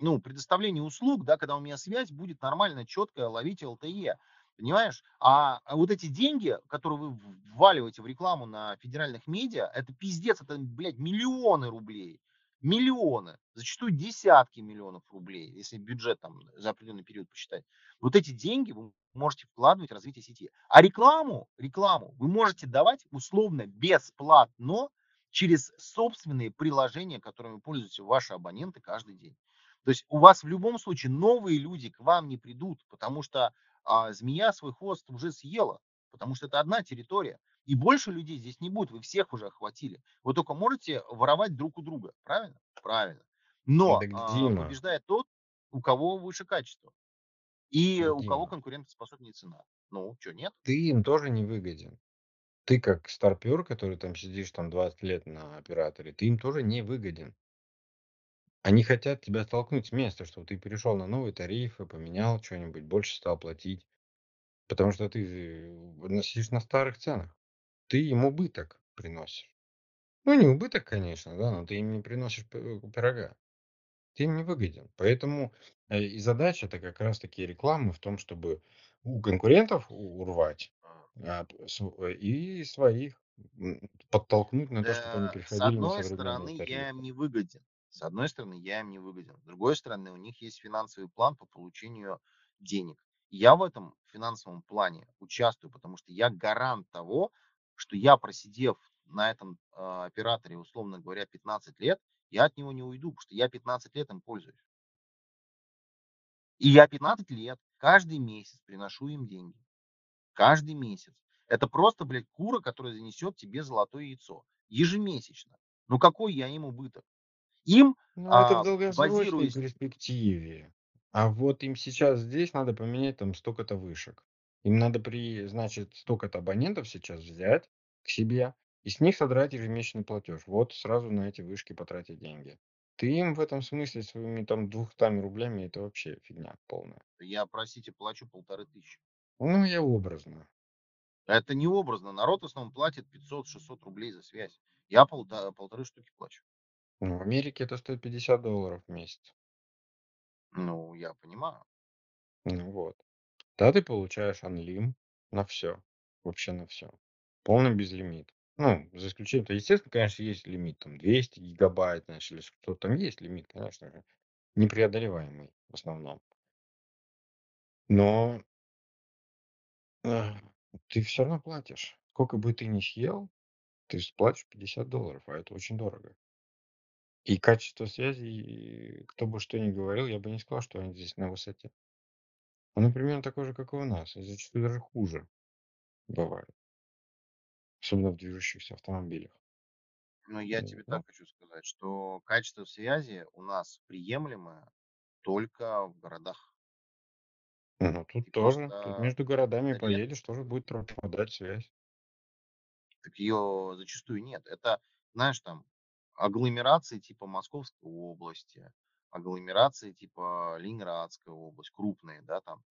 ну, предоставление услуг, да, когда у меня связь будет нормально, четкая, ловить LTE. Понимаешь? А, а вот эти деньги, которые вы вваливаете в рекламу на федеральных медиа, это пиздец, это, блядь, миллионы рублей. Миллионы, зачастую десятки миллионов рублей, если бюджет там за определенный период посчитать. Вот эти деньги вы можете вкладывать в развитие сети. А рекламу, рекламу вы можете давать условно бесплатно через собственные приложения, которыми пользуются ваши абоненты каждый день. То есть у вас в любом случае новые люди к вам не придут, потому что а, змея свой хвост уже съела, потому что это одна территория. И больше людей здесь не будет, вы всех уже охватили. Вы только можете воровать друг у друга, правильно? Правильно. Но Дима, побеждает тот, у кого выше качество и у кого Дима, конкурентоспособнее цена. Ну, что, нет? ты им тоже не выгоден. Ты как старпер, который там сидишь там 20 лет на операторе, ты им тоже не выгоден. Они хотят тебя столкнуть с места, чтобы ты перешел на новые тарифы, поменял что-нибудь, больше стал платить. Потому что ты э, сидишь на старых ценах. Ты им убыток приносишь. Ну, не убыток, конечно, да, но ты им не приносишь п- пирога. Ты им не выгоден. Поэтому э, и задача-то как раз-таки рекламы в том, чтобы у конкурентов у- урвать а, п- св- э, и своих м, подтолкнуть на то, чтобы они Да, с переходили на одной современные стороны, я им тарифы. не выгоден. С одной стороны, я им не выгоден. С другой стороны, у них есть финансовый план по получению денег. Я в этом финансовом плане участвую, потому что я гарант того, что я, просидев на этом а, операторе, условно говоря, 15 лет, я от него не уйду, потому что я 15 лет им пользуюсь. И я 15 лет каждый месяц приношу им деньги. Каждый месяц. Это просто, блядь, кура, которая занесет тебе золотое яйцо. Ежемесячно. Ну какой я им убыток? Им, Ну, это в а, долгосрочной базируясь, перспективе. А вот им сейчас здесь надо поменять там столько-то вышек. Им надо при, значит, столько-то абонентов сейчас взять к себе и с них содрать ежемесячный платеж. Вот сразу на эти вышки потратить деньги. Ты им в этом смысле своими там 200 рублями это вообще фигня полная. я, простите, плачу полторы тысячи. Ну, я образно. Это не образно. Народ в основном платит 500-600 рублей за связь. Я полта полторы штуки плачу. Ну, в Америке это стоит 50 долларов в месяц. Ну, я понимаю. Ну вот. Да, ты получаешь анлим на все, Вообще на все, Полный безлимит. Ну, за исключением, то, естественно, конечно, есть лимит, там 200 гигабайт, знаешь, или что там есть лимит, конечно же, непреодолеваемый в основном. Но э, ты все равно платишь. Сколько бы ты ни съел, ты платишь 50 долларов, а это очень дорого. И качество связи, кто бы что ни говорил, я бы не сказал, что они здесь на высоте. Оно примерно такое же, как и у нас, и зачастую даже хуже бывает. Особенно в движущихся автомобилях. Но я тебе так Ну, хочу сказать, что качество связи у нас приемлемое только в городах. ну, тут Ты тоже. Тут просто между городами ред поедешь, тоже будет пропадать связь. так ее зачастую нет. Это, знаешь, там агломерации типа Московской области, агломерации типа Ленинградская область, крупные, да, там.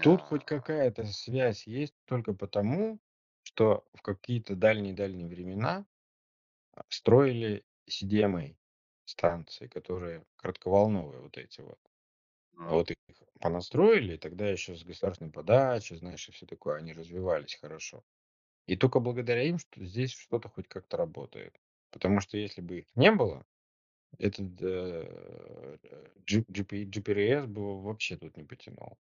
Тут хоть А, какая-то связь есть только потому, что в какие-то дальние-дальние времена а, строили CDMA станции, которые коротковолновые вот эти вот. А м, вот их понастроили, и тогда еще с государственной подачей, знаешь, и все такое, они развивались хорошо. И только благодаря им, что здесь что-то хоть как-то работает. Потому что если бы их не было, этот э, G- GP GPS бы вообще тут не потянул.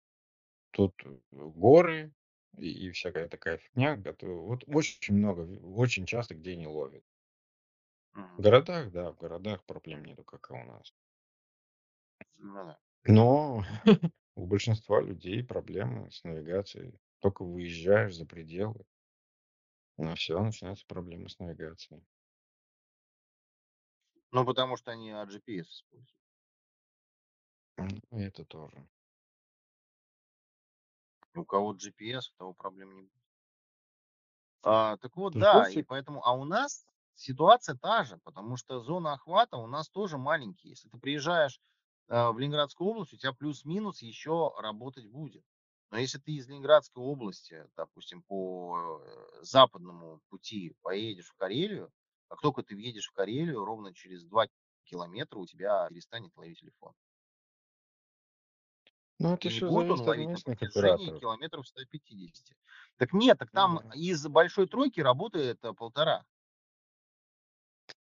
Тут э, горы и, и всякая такая фигня. Вот очень много, очень часто где не ловят. В мгм. городах, да, в городах проблем нету, как и у нас. Ну да. Но у большинства людей проблемы с навигацией. Только выезжаешь за пределы, на все, начинаются проблемы с навигацией. Ну, потому что они от GPS используют. И Это тоже. И У кого GPS, у того проблем не будет. А, так вот, Ты ж да, и поэтому, а у нас ситуация та же, потому что зона охвата у нас тоже маленькие. Если ты приезжаешь а, в Ленинградскую область, у тебя плюс-минус еще работать будет. Но если ты из Ленинградской области, допустим, по э, западному пути поедешь в Карелию, как только ты въедешь в Карелию, ровно через 2 километра у тебя перестанет ловить телефон. Ну, это И еще будет он ловить на протяжении операторов. километров 150. Так нет, так там да. из большой тройки работает э, полтора.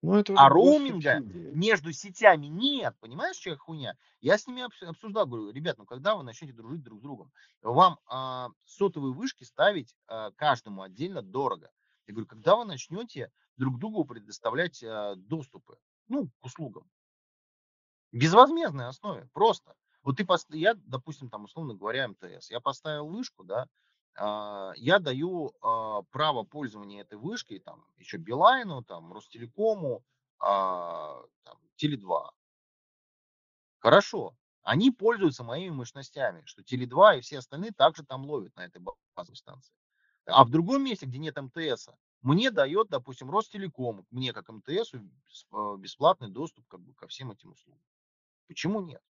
Ну, это А роуминга субсидии. между сетями нет. Понимаешь, что хуйня? Я с ними обс- обсуждал, говорю, ребят, ну когда вы начнете дружить друг с другом? Вам а, сотовые вышки ставить а, каждому отдельно дорого. Я говорю, когда вы начнете друг другу предоставлять а, доступы, ну, к услугам? Безвозмездной основе, просто. Вот ты, я, допустим, там, условно говоря, МТС, я поставил вышку, да, а, я даю а, право пользования этой вышкой, там, еще Билайну, там, Ростелекому, там, Теле2. Хорошо. Они пользуются моими мощностями, что Теле2 и все остальные также там ловят на этой ба- базовой станции. А в другом месте, где нет МТС, мне дает, допустим, Ростелеком, мне как МТС, бесплатный доступ как бы, ко всем этим услугам. Почему нет?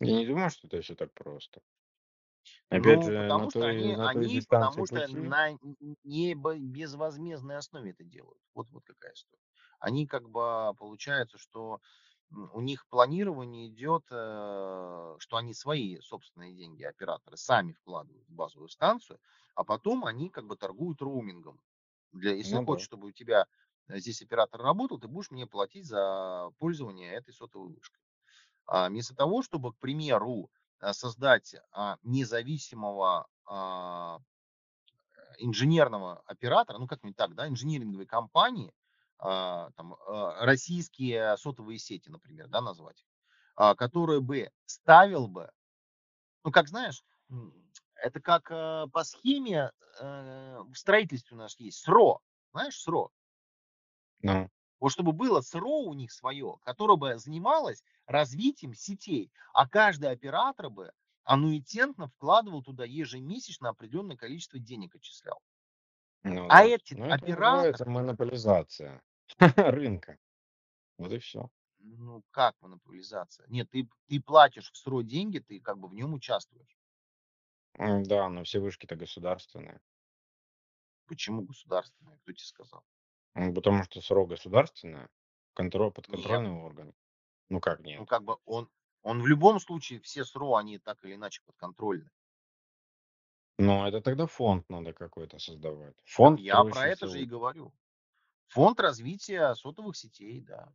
Я не думаю, что это все так просто. Опять Ну, же, потому что той, они, они, потому что пути. на не безвозмездной основе это делают. Вот, вот какая история. Они как бы получается, что у них планирование идет, э, что они свои собственные деньги, операторы, сами вкладывают в базовую станцию, а потом они как бы торгуют роумингом. Для, если Ну да. хочешь, чтобы у тебя э, здесь оператор работал, ты будешь мне платить за пользование этой сотовой вышкой. А, вместо того, чтобы, к примеру, а, создать а, независимого а, инженерного оператора, ну как-нибудь так, да, инжиниринговой компании, там, а, российские сотовые сети, например, да, назвать, а, который бы ставил бы, ну как знаешь, это как э, по схеме э, в строительстве у нас есть СРО, знаешь, СРО, Ну, Вот чтобы было СРО у них свое, которое бы занималось развитием сетей, а каждый оператор бы аннуитетно вкладывал туда ежемесячно определенное количество денег отчислял. ну А да. эти Ну, это операторы, монополизация рынка. Вот и все. ну как монополизация? Нет, ты, ты платишь в СРО деньги, ты как бы в нем участвуешь. Да, но все вышки-то государственные. Почему государственная? Кто тебе сказал? Ну, потому что СРО государственное, контро Нет. подконтрольный орган. Ну как Ну, нет? как бы он он в любом случае, все СРО, они так или иначе подконтрольны. Ну, это тогда фонд надо какой-то создавать. Так Фонд я про проще это же и всего. говорю. Фонд развития сотовых сетей, да.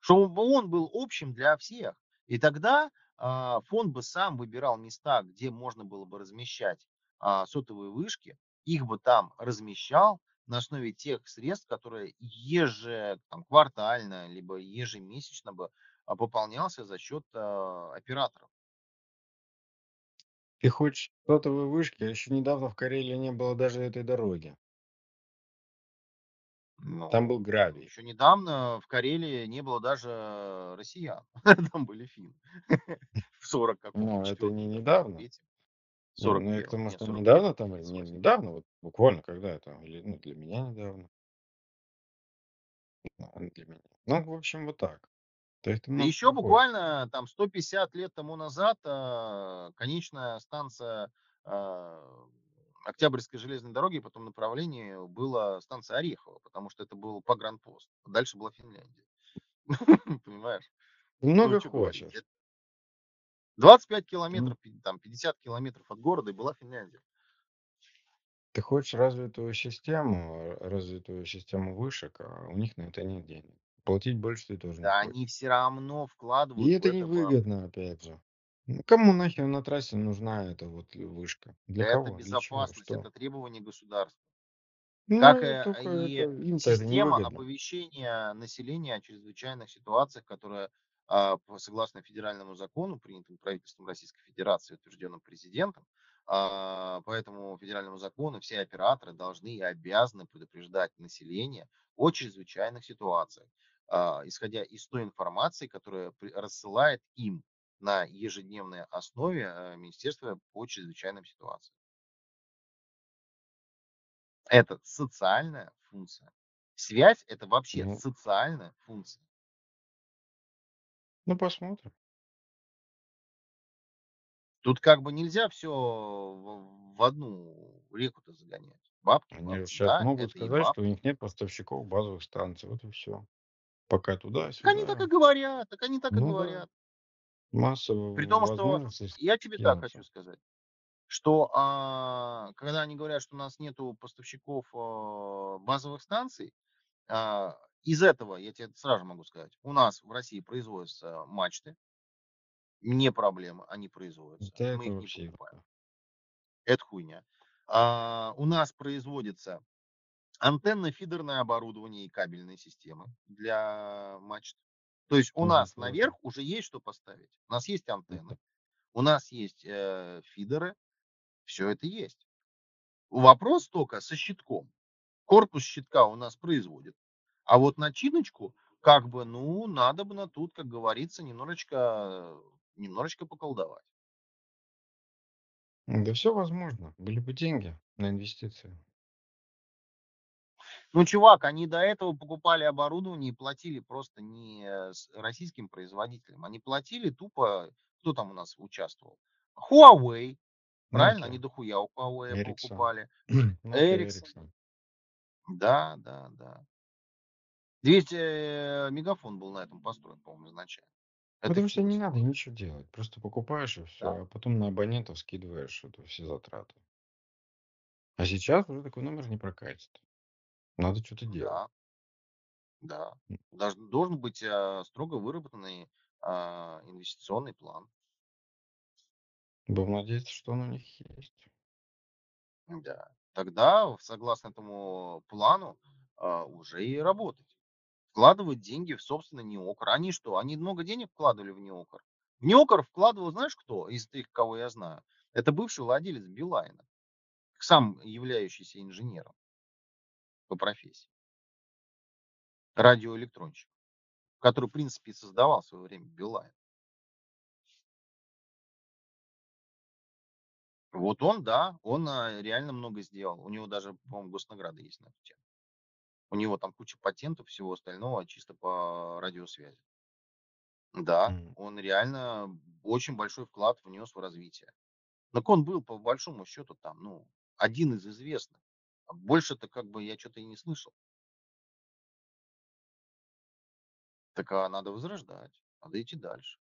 Чтобы он был общим для всех. И тогда а, фонд бы сам выбирал места, где можно было бы размещать а, сотовые вышки, их бы там размещал на основе тех средств, которые еже, там, квартально, либо ежемесячно бы а, пополнялся за счет а, операторов. Ты хочешь сотовые вышки, а еще недавно в Карелии не было даже этой дороги. Там был Ну, гравий. еще недавно в Карелии не было даже россиян. Там были финны. В 40 каком-то Ну, это четвертом не недавно. третьем. Не, ну, 41 это, не, может, там 43 недавно там, или не 38. недавно, вот буквально когда это, или, ну, для меня недавно, ну, а для меня. Ну, в общем, вот так. То есть ты Да много еще буквально там 150 лет тому назад а, конечная станция а, Октябрьской железной дороги по тому направлению была станция Орехово, потому что это был погранпост. Дальше была Финляндия. Понимаешь? Ну, много хочешь. Это 25 Ты, м- километров, там 50 километров от города и была Финляндия. ты хочешь развитую систему, э, развитую систему вышек, а у них на это нет денег. Платить больше ты тоже не Да хочешь. они все равно И вкладывают в это это невыгодно, опять же. Ну, Кому нахер на трассе нужна эта вот вышка? Для Это кого? Для чего? безопасность, Что? это требование государства. Ну, Как и э, это и это система невыгодно. оповещения населения о чрезвычайных ситуациях, которая, а, согласно федеральному закону, принятому правительством Российской Федерации, утвержденным президентом, а, по этому федеральному закону все операторы должны и обязаны предупреждать население о чрезвычайных ситуациях, исходя из той информации, которая рассылает им на ежедневной основе э, Министерство по чрезвычайным ситуациям. Это социальная функция. Связь это вообще Ну, социальная функция. ну посмотрим. Тут как бы нельзя все в, одну реку-то загонять. Бабки, Они бабки, сейчас да, могут сказать, что у них нет поставщиков базовых станций. Вот и все. Пока Так они так и говорят, так они так и Ну да. говорят. Масса При том, что я тебе так хочу сказать, что а, когда они говорят, что у нас нету поставщиков а, базовых станций, а, из этого я тебе сразу могу сказать, у нас в России производятся мачты, не проблема, они производятся, Да мы это их не покупаем. Это хуйня. А, у нас производится антенно-фидерное оборудование и кабельные системы для мачт. То есть у Мгм, нас наверх уже есть что поставить. У нас есть антенны, у нас есть э, фидеры, все это есть. Вопрос только со щитком. Корпус щитка у нас производит. А вот начиночку, как бы, ну, надо бы на тут, как говорится, немножечко, немножечко поколдовать. Да все возможно. Были бы деньги на инвестиции. Ну, чувак, они до этого покупали оборудование и платили просто не с российским производителям. Они платили тупо, кто там у нас участвовал? Huawei, правильно? Они Nokia, дохуя у Huawei Ericsson. покупали. Nokia, Ericsson. Да, да, да. Ведь э, мегафон был на этом построен, по-моему, изначально. Это Потому что не надо ничего делать. Просто покупаешь и все, Да, а потом на абонентов скидываешь это все затраты. А сейчас уже такой номер не прокатит. Надо что-то делать. да, да. Должен, должен быть э, строго выработанный а, инвестиционный план. Будем надеяться, что он у них есть. Да. Тогда, согласно этому плану, а, уже и работать. Вкладывать деньги в собственный неокр. Они что? Они много денег вкладывали в неокр? В неокр вкладывал, знаешь кто из тех, кого я знаю? Это бывший владелец Билайна, сам являющийся инженером по профессии, радиоэлектронщик, который, в принципе, и создавал в свое время Билайн. Вот он, да, он а, реально много сделал. У него даже, по-моему, госнаграды есть на эту тему. У него там куча патентов, всего остального, чисто по радиосвязи. Да, он реально очень большой вклад внес в развитие. Так он был, по большому счету, там, ну, один из известных. А больше-то как бы я что-то и не слышал. Так, а надо возрождать, надо идти дальше.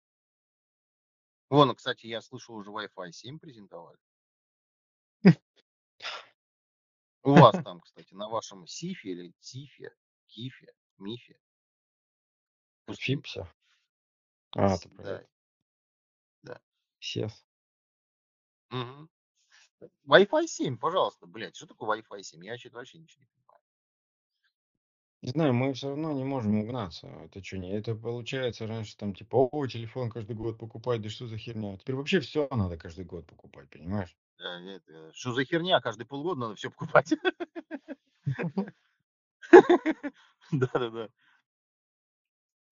Вон, кстати, я слышал, уже Wi-Fi 7 презентовали. У вас там, кстати, на вашем Сифе или Тифе, Кифе, Мифе. Фипсе? А, ты Да, это. да. Сес. Мгм. Wi-Fi 7, пожалуйста, блядь, что такое Wi-Fi 7? Я что-то вообще ничего не понимаю. Не знаю, мы все равно не можем угнаться. Это что, не это получается раньше там типа, о, телефон каждый год покупать, да что за херня? Теперь вообще все надо каждый год покупать, понимаешь? Да, это, что за херня? Каждые полгода надо все покупать. Да-да-да.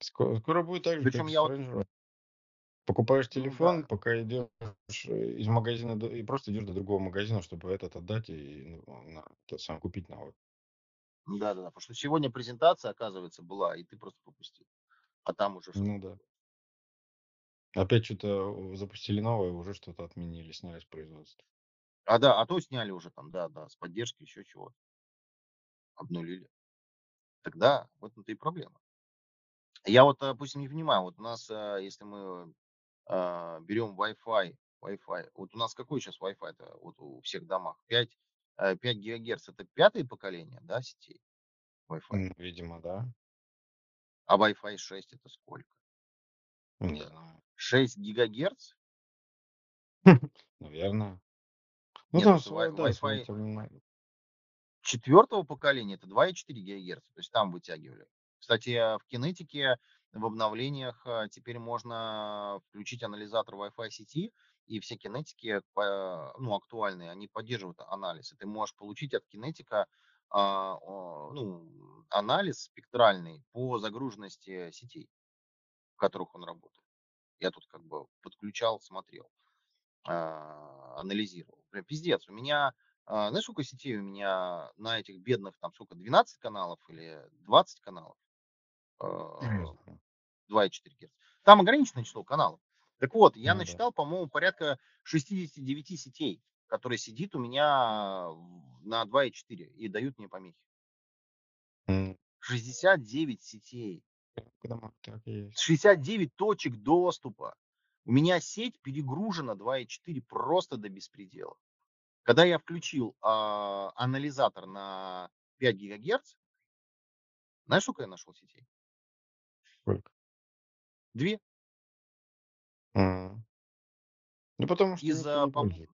Скоро, скоро будет так же, Причем я вот. Покупаешь телефон, да, пока идешь э, из магазина до- и просто идешь до другого магазина, чтобы этот отдать и ну, на, тот сам купить новый. да-да-да. Потому что сегодня презентация, оказывается, была, и ты просто пропустил. А там уже что-то Ну да. Опять что-то запустили новое, уже что-то отменили, сняли с производства. А да, а то сняли уже там, да-да, с поддержки еще чего-то. Обнулили. Тогда в этом-то и проблема. Я вот, допустим, не понимаю, вот у нас, а, если мы а, берем Wi-Fi, Wi-Fi, вот у нас какой сейчас Wi-Fi-то вот у всех домах? 5, э, 5 гигагерц это пятое поколение, да, сетей Wi-Fi? Видимо, да. А Wi-Fi 6 это сколько? Не знаю. 6 гигагерц? Наверное. Ну Нет, там свой, да, свой Wi-Fi четвертого поколения это 2,4 ГГц, то есть там вытягивали. Кстати, в кинетике в обновлениях э, теперь можно включить анализатор Wi-Fi сети, и все кинетики, по- ну, актуальные, они поддерживают анализ. И ты можешь получить от кинетика а, ну, анализ спектральный по загруженности сетей, в которых он работает. Я тут как бы подключал, смотрел, а, анализировал. Прям пиздец. У меня, а, знаешь, сколько сетей у меня на этих бедных, там сколько, 12 каналов или 20 каналов? Не А, знаю. 2,4 Гц. Там ограниченное число каналов. Так вот, я Ну да. насчитал, по-моему, порядка 69 сетей, которые сидит у меня на 2,4 и дают мне помехи. М, 69 сетей. Дома так и есть. 69 точек доступа. У меня сеть перегружена 2,4 просто до беспредела. Когда я включил а, анализатор на 5 гигагерц, знаешь, сколько я нашел сетей? Сколько? Две. М. Ну потому что Из, никто не по-мо- пользуется.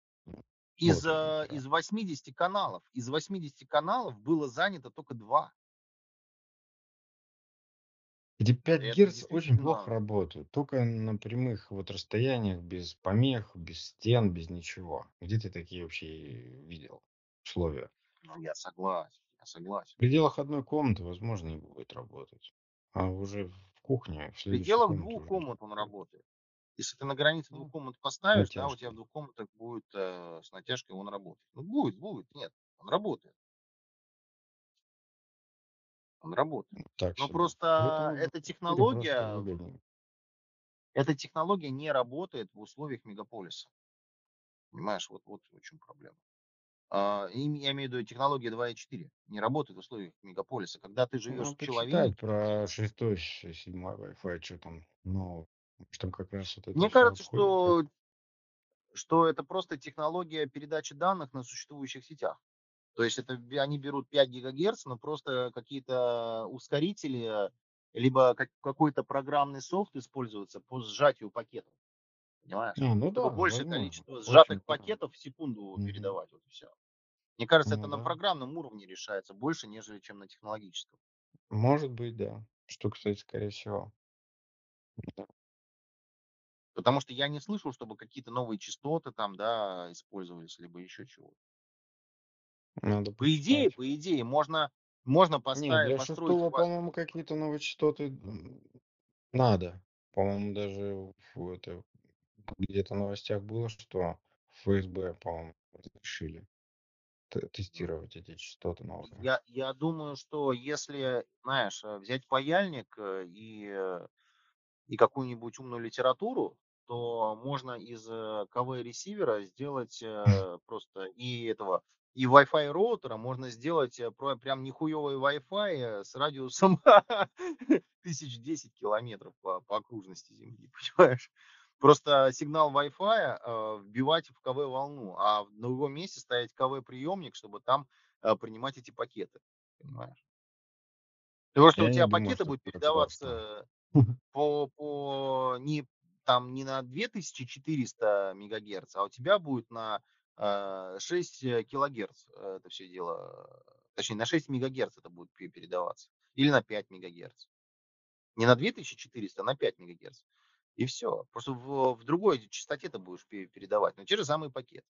из, Вот из 80 каналов. Из 80 каналов было занято только два. Эти 5 Это Гц очень плохо действительно, работают. Только на прямых вот расстояниях, без помех, без стен, без ничего. Где ты такие вообще видел условия? ну, я согласен, я согласен. В пределах одной комнаты, возможно, не будет работать. А уже кухне, в В пределах комнате двух комнат он работает. Если ты на границе двух Ну, комнат поставишь, да, у тебя в двух комнатах будет э, с натяжкой он работает. Ну, будет, будет, нет, он работает, он работает. Так Но себе. просто Поэтому эта технология, выгоднее. эта технология не работает в условиях мегаполиса. Понимаешь, вот, вот в чем проблема. А, я имею в виду технология 2.4. Не работает в условиях мегаполиса. Когда ты живешь Ну, в почитать про шестой, ш- седьмой Wi-Fi, что там, ну, что там как раз вот это мне кажется, что, что это просто технология передачи данных на существующих сетях. То есть это они берут 5 гигагерц, но просто какие-то ускорители, либо как- какой-то программный софт используется по сжатию пакетов. Понимаешь? А, ну Чтобы да, большее возможно. количество сжатых пакетов в секунду Мгм. передавать. Вот и все. Мне кажется, это Ну на да. программном уровне решается больше, нежели чем на технологическом. Может быть, да. Что, кстати, скорее всего. Да. Потому что я не слышал, чтобы какие-то новые частоты там, да, использовались, либо еще чего. Надо По идее, по идее, можно, можно поставить, для построить... шестого, по-моему, какие-то новые частоты надо. По-моему, даже в это где-то в новостях было, что ФСБ, по-моему, разрешили тестировать эти частоты новые. Я, я думаю, что если, знаешь, э, взять паяльник э, и, э, и какую-нибудь умную литературу, что можно из КВ-ресивера сделать просто и этого, и Wi-Fi роутера можно сделать прям нихуевый Wi-Fi с радиусом тысяч десять километров по, по окружности Земли, понимаешь? Просто сигнал Wi-Fi э, вбивать в КВ-волну, а в другом месте ставить КВ-приемник, чтобы там э, принимать эти пакеты, понимаешь? Потому что у Я не тебя думаю, пакеты будут передаваться по, по не, там, не на 2400 мегагерц, а у тебя будет на э, 6 килогерц э, это все дело. Точнее, на 6 мегагерц это будет пе- передаваться. Или на 5 мегагерц. Не на 2400, а на 5 мегагерц. И все. Просто в, в другой частоте ты будешь пе- передавать. Но те же самые пакеты.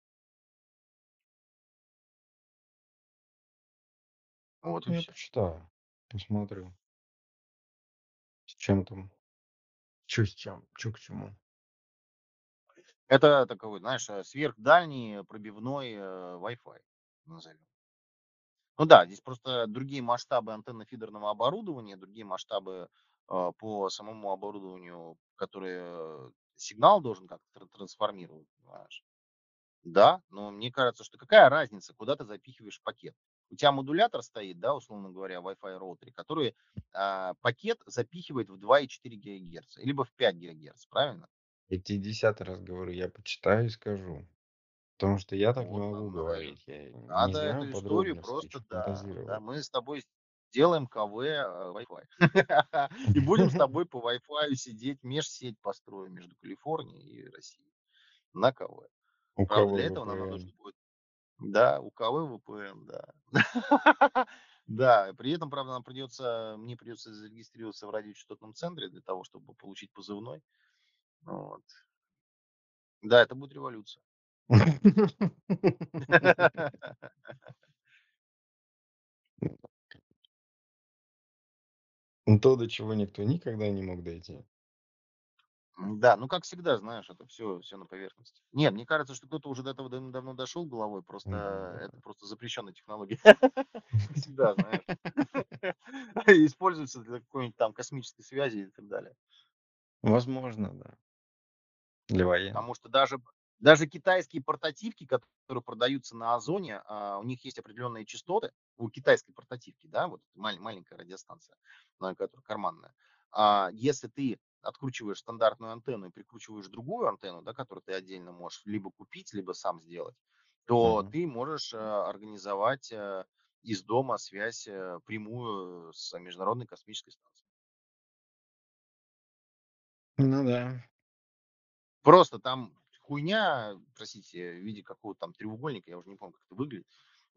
Вот и Ну, я все. почитаю, посмотрю, с чем там, чё с чем, чё к чему. Это такой, знаешь, э, сверхдальний пробивной э, Wi-Fi, назовем. Ну да, здесь просто другие масштабы антенно-фидерного оборудования, другие масштабы э, по самому оборудованию, которое э, сигнал должен как-то тр- трансформировать, понимаешь? Да, но мне кажется, что какая разница, куда ты запихиваешь пакет? У тебя модулятор стоит, да, условно говоря, Wi-Fi роутере, который а, пакет запихивает в 2,4 ГГц, либо в 5 ГГц, правильно? Я тебе десятый раз говорю, я почитаю и скажу. Потому что я так не Вот, могу надо, надо, говорить. Я не надо знаю эту историю просто, да, да, мы с тобой сделаем КВ э, Wi-Fi. И будем с тобой по Wi-Fi сидеть, межсеть построим между Калифорнией и Россией на КВ. У Правда, для этого нам нужно будет, да, у КВ VPN, да. Да, при этом, правда, нам придется, мне придется зарегистрироваться в радиочастотном центре для того, чтобы получить позывной. Вот. Да, это будет революция. То, до чего никто никогда не мог дойти. М, Да, ну как всегда, знаешь, это все, все на поверхности. Нет, мне кажется, что кто-то уже до этого давно давно дошел головой, просто М, это просто запрещенная технология. Всегда, знаешь. Используется для какой-нибудь там космической связи и так далее. Возможно, да. Для военных. Потому что даже, даже китайские портативки, которые продаются на Озоне, а, у них есть определенные частоты. У китайской портативки, да, вот маленькая радиостанция, а, которая карманная. А Если ты откручиваешь стандартную антенну и прикручиваешь другую антенну, да, которую ты отдельно можешь либо купить, либо сам сделать, то Мгм. ты можешь э, организовать э, из дома связь э, прямую с Международной космической станцией. Ну да. Просто там хуйня, простите, в виде какого-то там треугольника, я уже не помню, как это выглядит.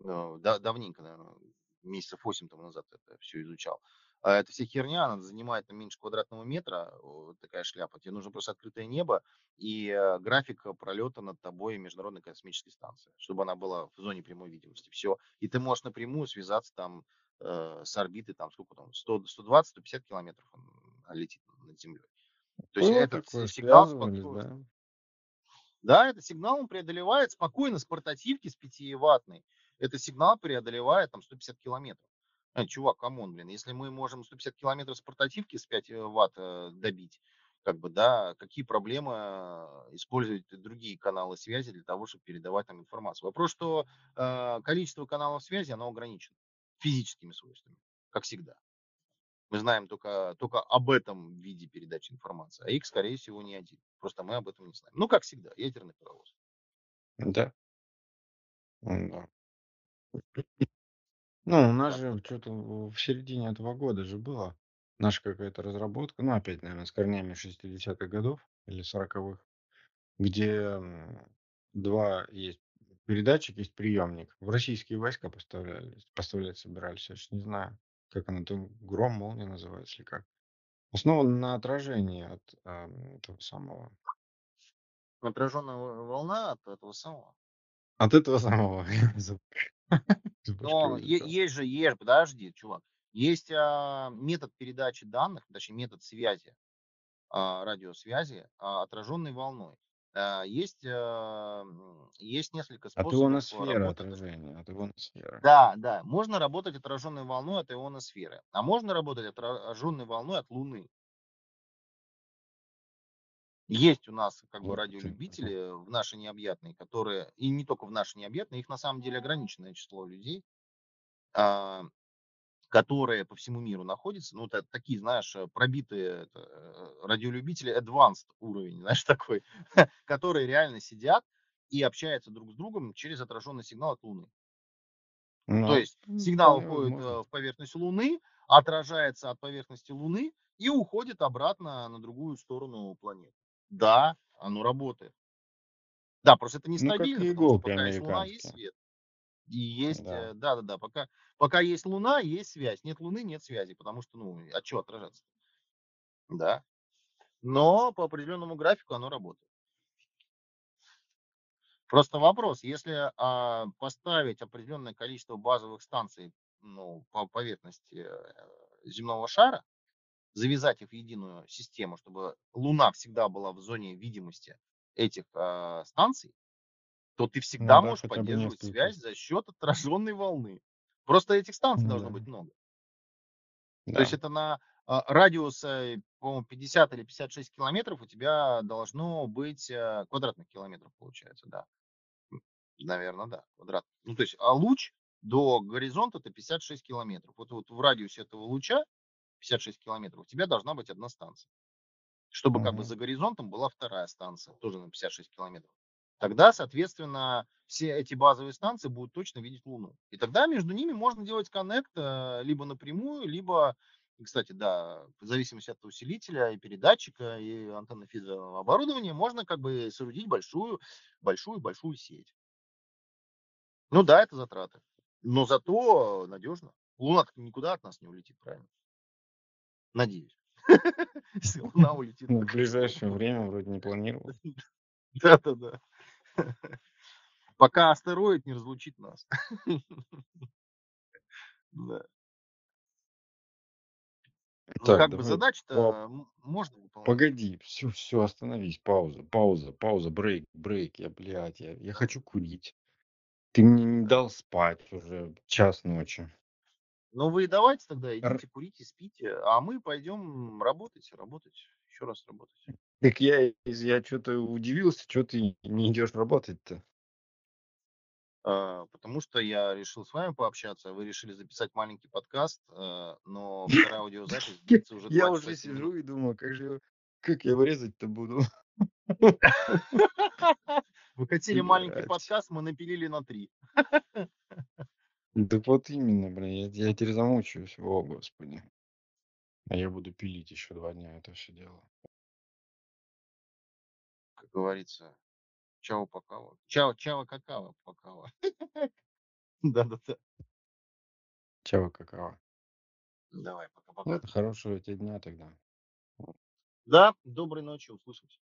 Э, да- давненько, наверное, месяцев 8 тому назад это все изучал. А эта вся херня, она занимает там, меньше квадратного метра, вот такая шляпа. Тебе нужно просто открытое небо и э, график пролета над тобой Международной космической станции, чтобы она была в зоне прямой видимости. Все. И ты можешь напрямую связаться там э, с орбиты, там сколько там, 100, 120-150 километров он летит над Землей. То есть такое, с- сигнал да. Да, этот сигнал он преодолевает спокойно с портативки с 5-ваттной. Этот сигнал преодолевает там 150 километров. Э, чувак, come on, блин, если мы можем 150 километров с портативки с 5 ватт э, добить, как бы, да, какие проблемы э, использовать другие каналы связи для того, чтобы передавать нам информацию. Вопрос, что э, количество каналов связи, оно ограничено физическими свойствами, как всегда. Мы знаем только, только об этом виде передачи информации, а их, скорее всего, не один. Просто мы об этом не знаем. Ну, как всегда, ядерный паровоз. Да. Да. Ну, у нас же что-то в середине этого года же была наша какая-то разработка, ну, опять, наверное, с корнями 60-х годов или 40-х, где два есть передатчик, есть приемник. В российские войска поставлялись, поставлять собирались, я ж не знаю, как оно там, гром, молния называется или как. Основан на отражении от ам, этого самого, Отраженная во- волна от этого самого. от этого самого, Но есть же, есть, подожди, чувак. Есть а, метод передачи данных, точнее метод связи, а, радиосвязи, а, отраженной волной. А, Есть, а, м, есть несколько От способов ионосферы работы. отражение, от ионосферы. Да, да, можно работать отраженной волной от ионосферы, а можно работать отраженной волной от Луны. Есть у нас как бы радиолюбители в нашей необъятной, которые и не только в нашей необъятной, их на самом деле ограниченное число людей, а, которые по всему миру находятся. Ну, это такие, знаешь, э, пробитые это, э, радиолюбители advanced уровень, знаешь, такой, которые реально сидят и общаются друг с другом через отраженный сигнал от Луны. То Ну, есть м, сигнал уходит, э, возможно. в поверхность Луны, отражается от поверхности Луны и уходит обратно на другую сторону планеты. Да, оно работает. Да, просто это Ну, как нестабильно, и потому что пока есть Луна, есть свет. И есть, Да. э, да-да-да, пока пока есть Луна, есть связь. Нет Луны- нет связи, потому что, ну, от чего отражаться? Да. Но по определенному графику оно работает. Просто вопрос, если, а, поставить определенное количество базовых станций, ну, по поверхности, э, земного шара, завязать их в единую систему, чтобы Луна всегда была в зоне видимости этих, а, станций, то ты Ну всегда да, можешь поддерживать связь за счет отраженной волны. Просто этих станций Ну должно да. быть много. То есть Да. это на, а, радиус, э, по-моему, 50 или 56 километров у тебя должно быть, э, квадратных километров, получается, да. М, наверно, да, квадратных. Ну, то есть, а луч до горизонта- это 56 километров. Вот вот в радиусе этого луча 56 километров у тебя должна быть 1 станция. Чтобы как бы за горизонтом была 2 станция, тоже на 56 километров. Тогда, соответственно, все эти базовые станции будут точно видеть Луну. И тогда между ними можно делать коннект, э, либо напрямую, либо, кстати, да, в зависимости от усилителя и передатчика, и антенно-фидерного оборудования, можно как бы соорудить большую большую большую сеть. Ну да, это затраты, но зато надежно. Луна-то никуда от нас не улетит, правильно? Надеюсь. Если Луна улетит, Ну, в ближайшее время вроде не планировал. Да-да-да. Пока астероид не разлучит нас. Да. Ну, Так, как бы давай по задача-то, м можно выполнять. Погоди, всё всё, остановись, пауза пауза пауза, брейк брейк. Я, блядь, я я хочу курить. Ты мне не Да. дал спать, уже час ночи. Ну, вы давайте тогда Р идите курите, спите, а мы пойдем работать работать, еще раз работать. Так я я чё-то удивился, чё ты не идешь работать-то? А, потому что я решил с вами пообщаться, а вы решили записать маленький подкаст, э, но 2 аудиозапись длится уже я 2 уже часа 7 минут. сижу и думаю, как же как я его резать-то буду? Вы хотели маленький подкаст, мы напилили на 3. Дак вот именно, бля, я я теперь замучаюсь. О, Господи. А я буду пилить еще 2 дня это всё дело. Как говорится, чао покао. Чао чао какао покао. Да-да-да. Чао какао. Давай, пока-пока. Ладно, хорошего те дня тогда. Да, доброй ночи, услышимся.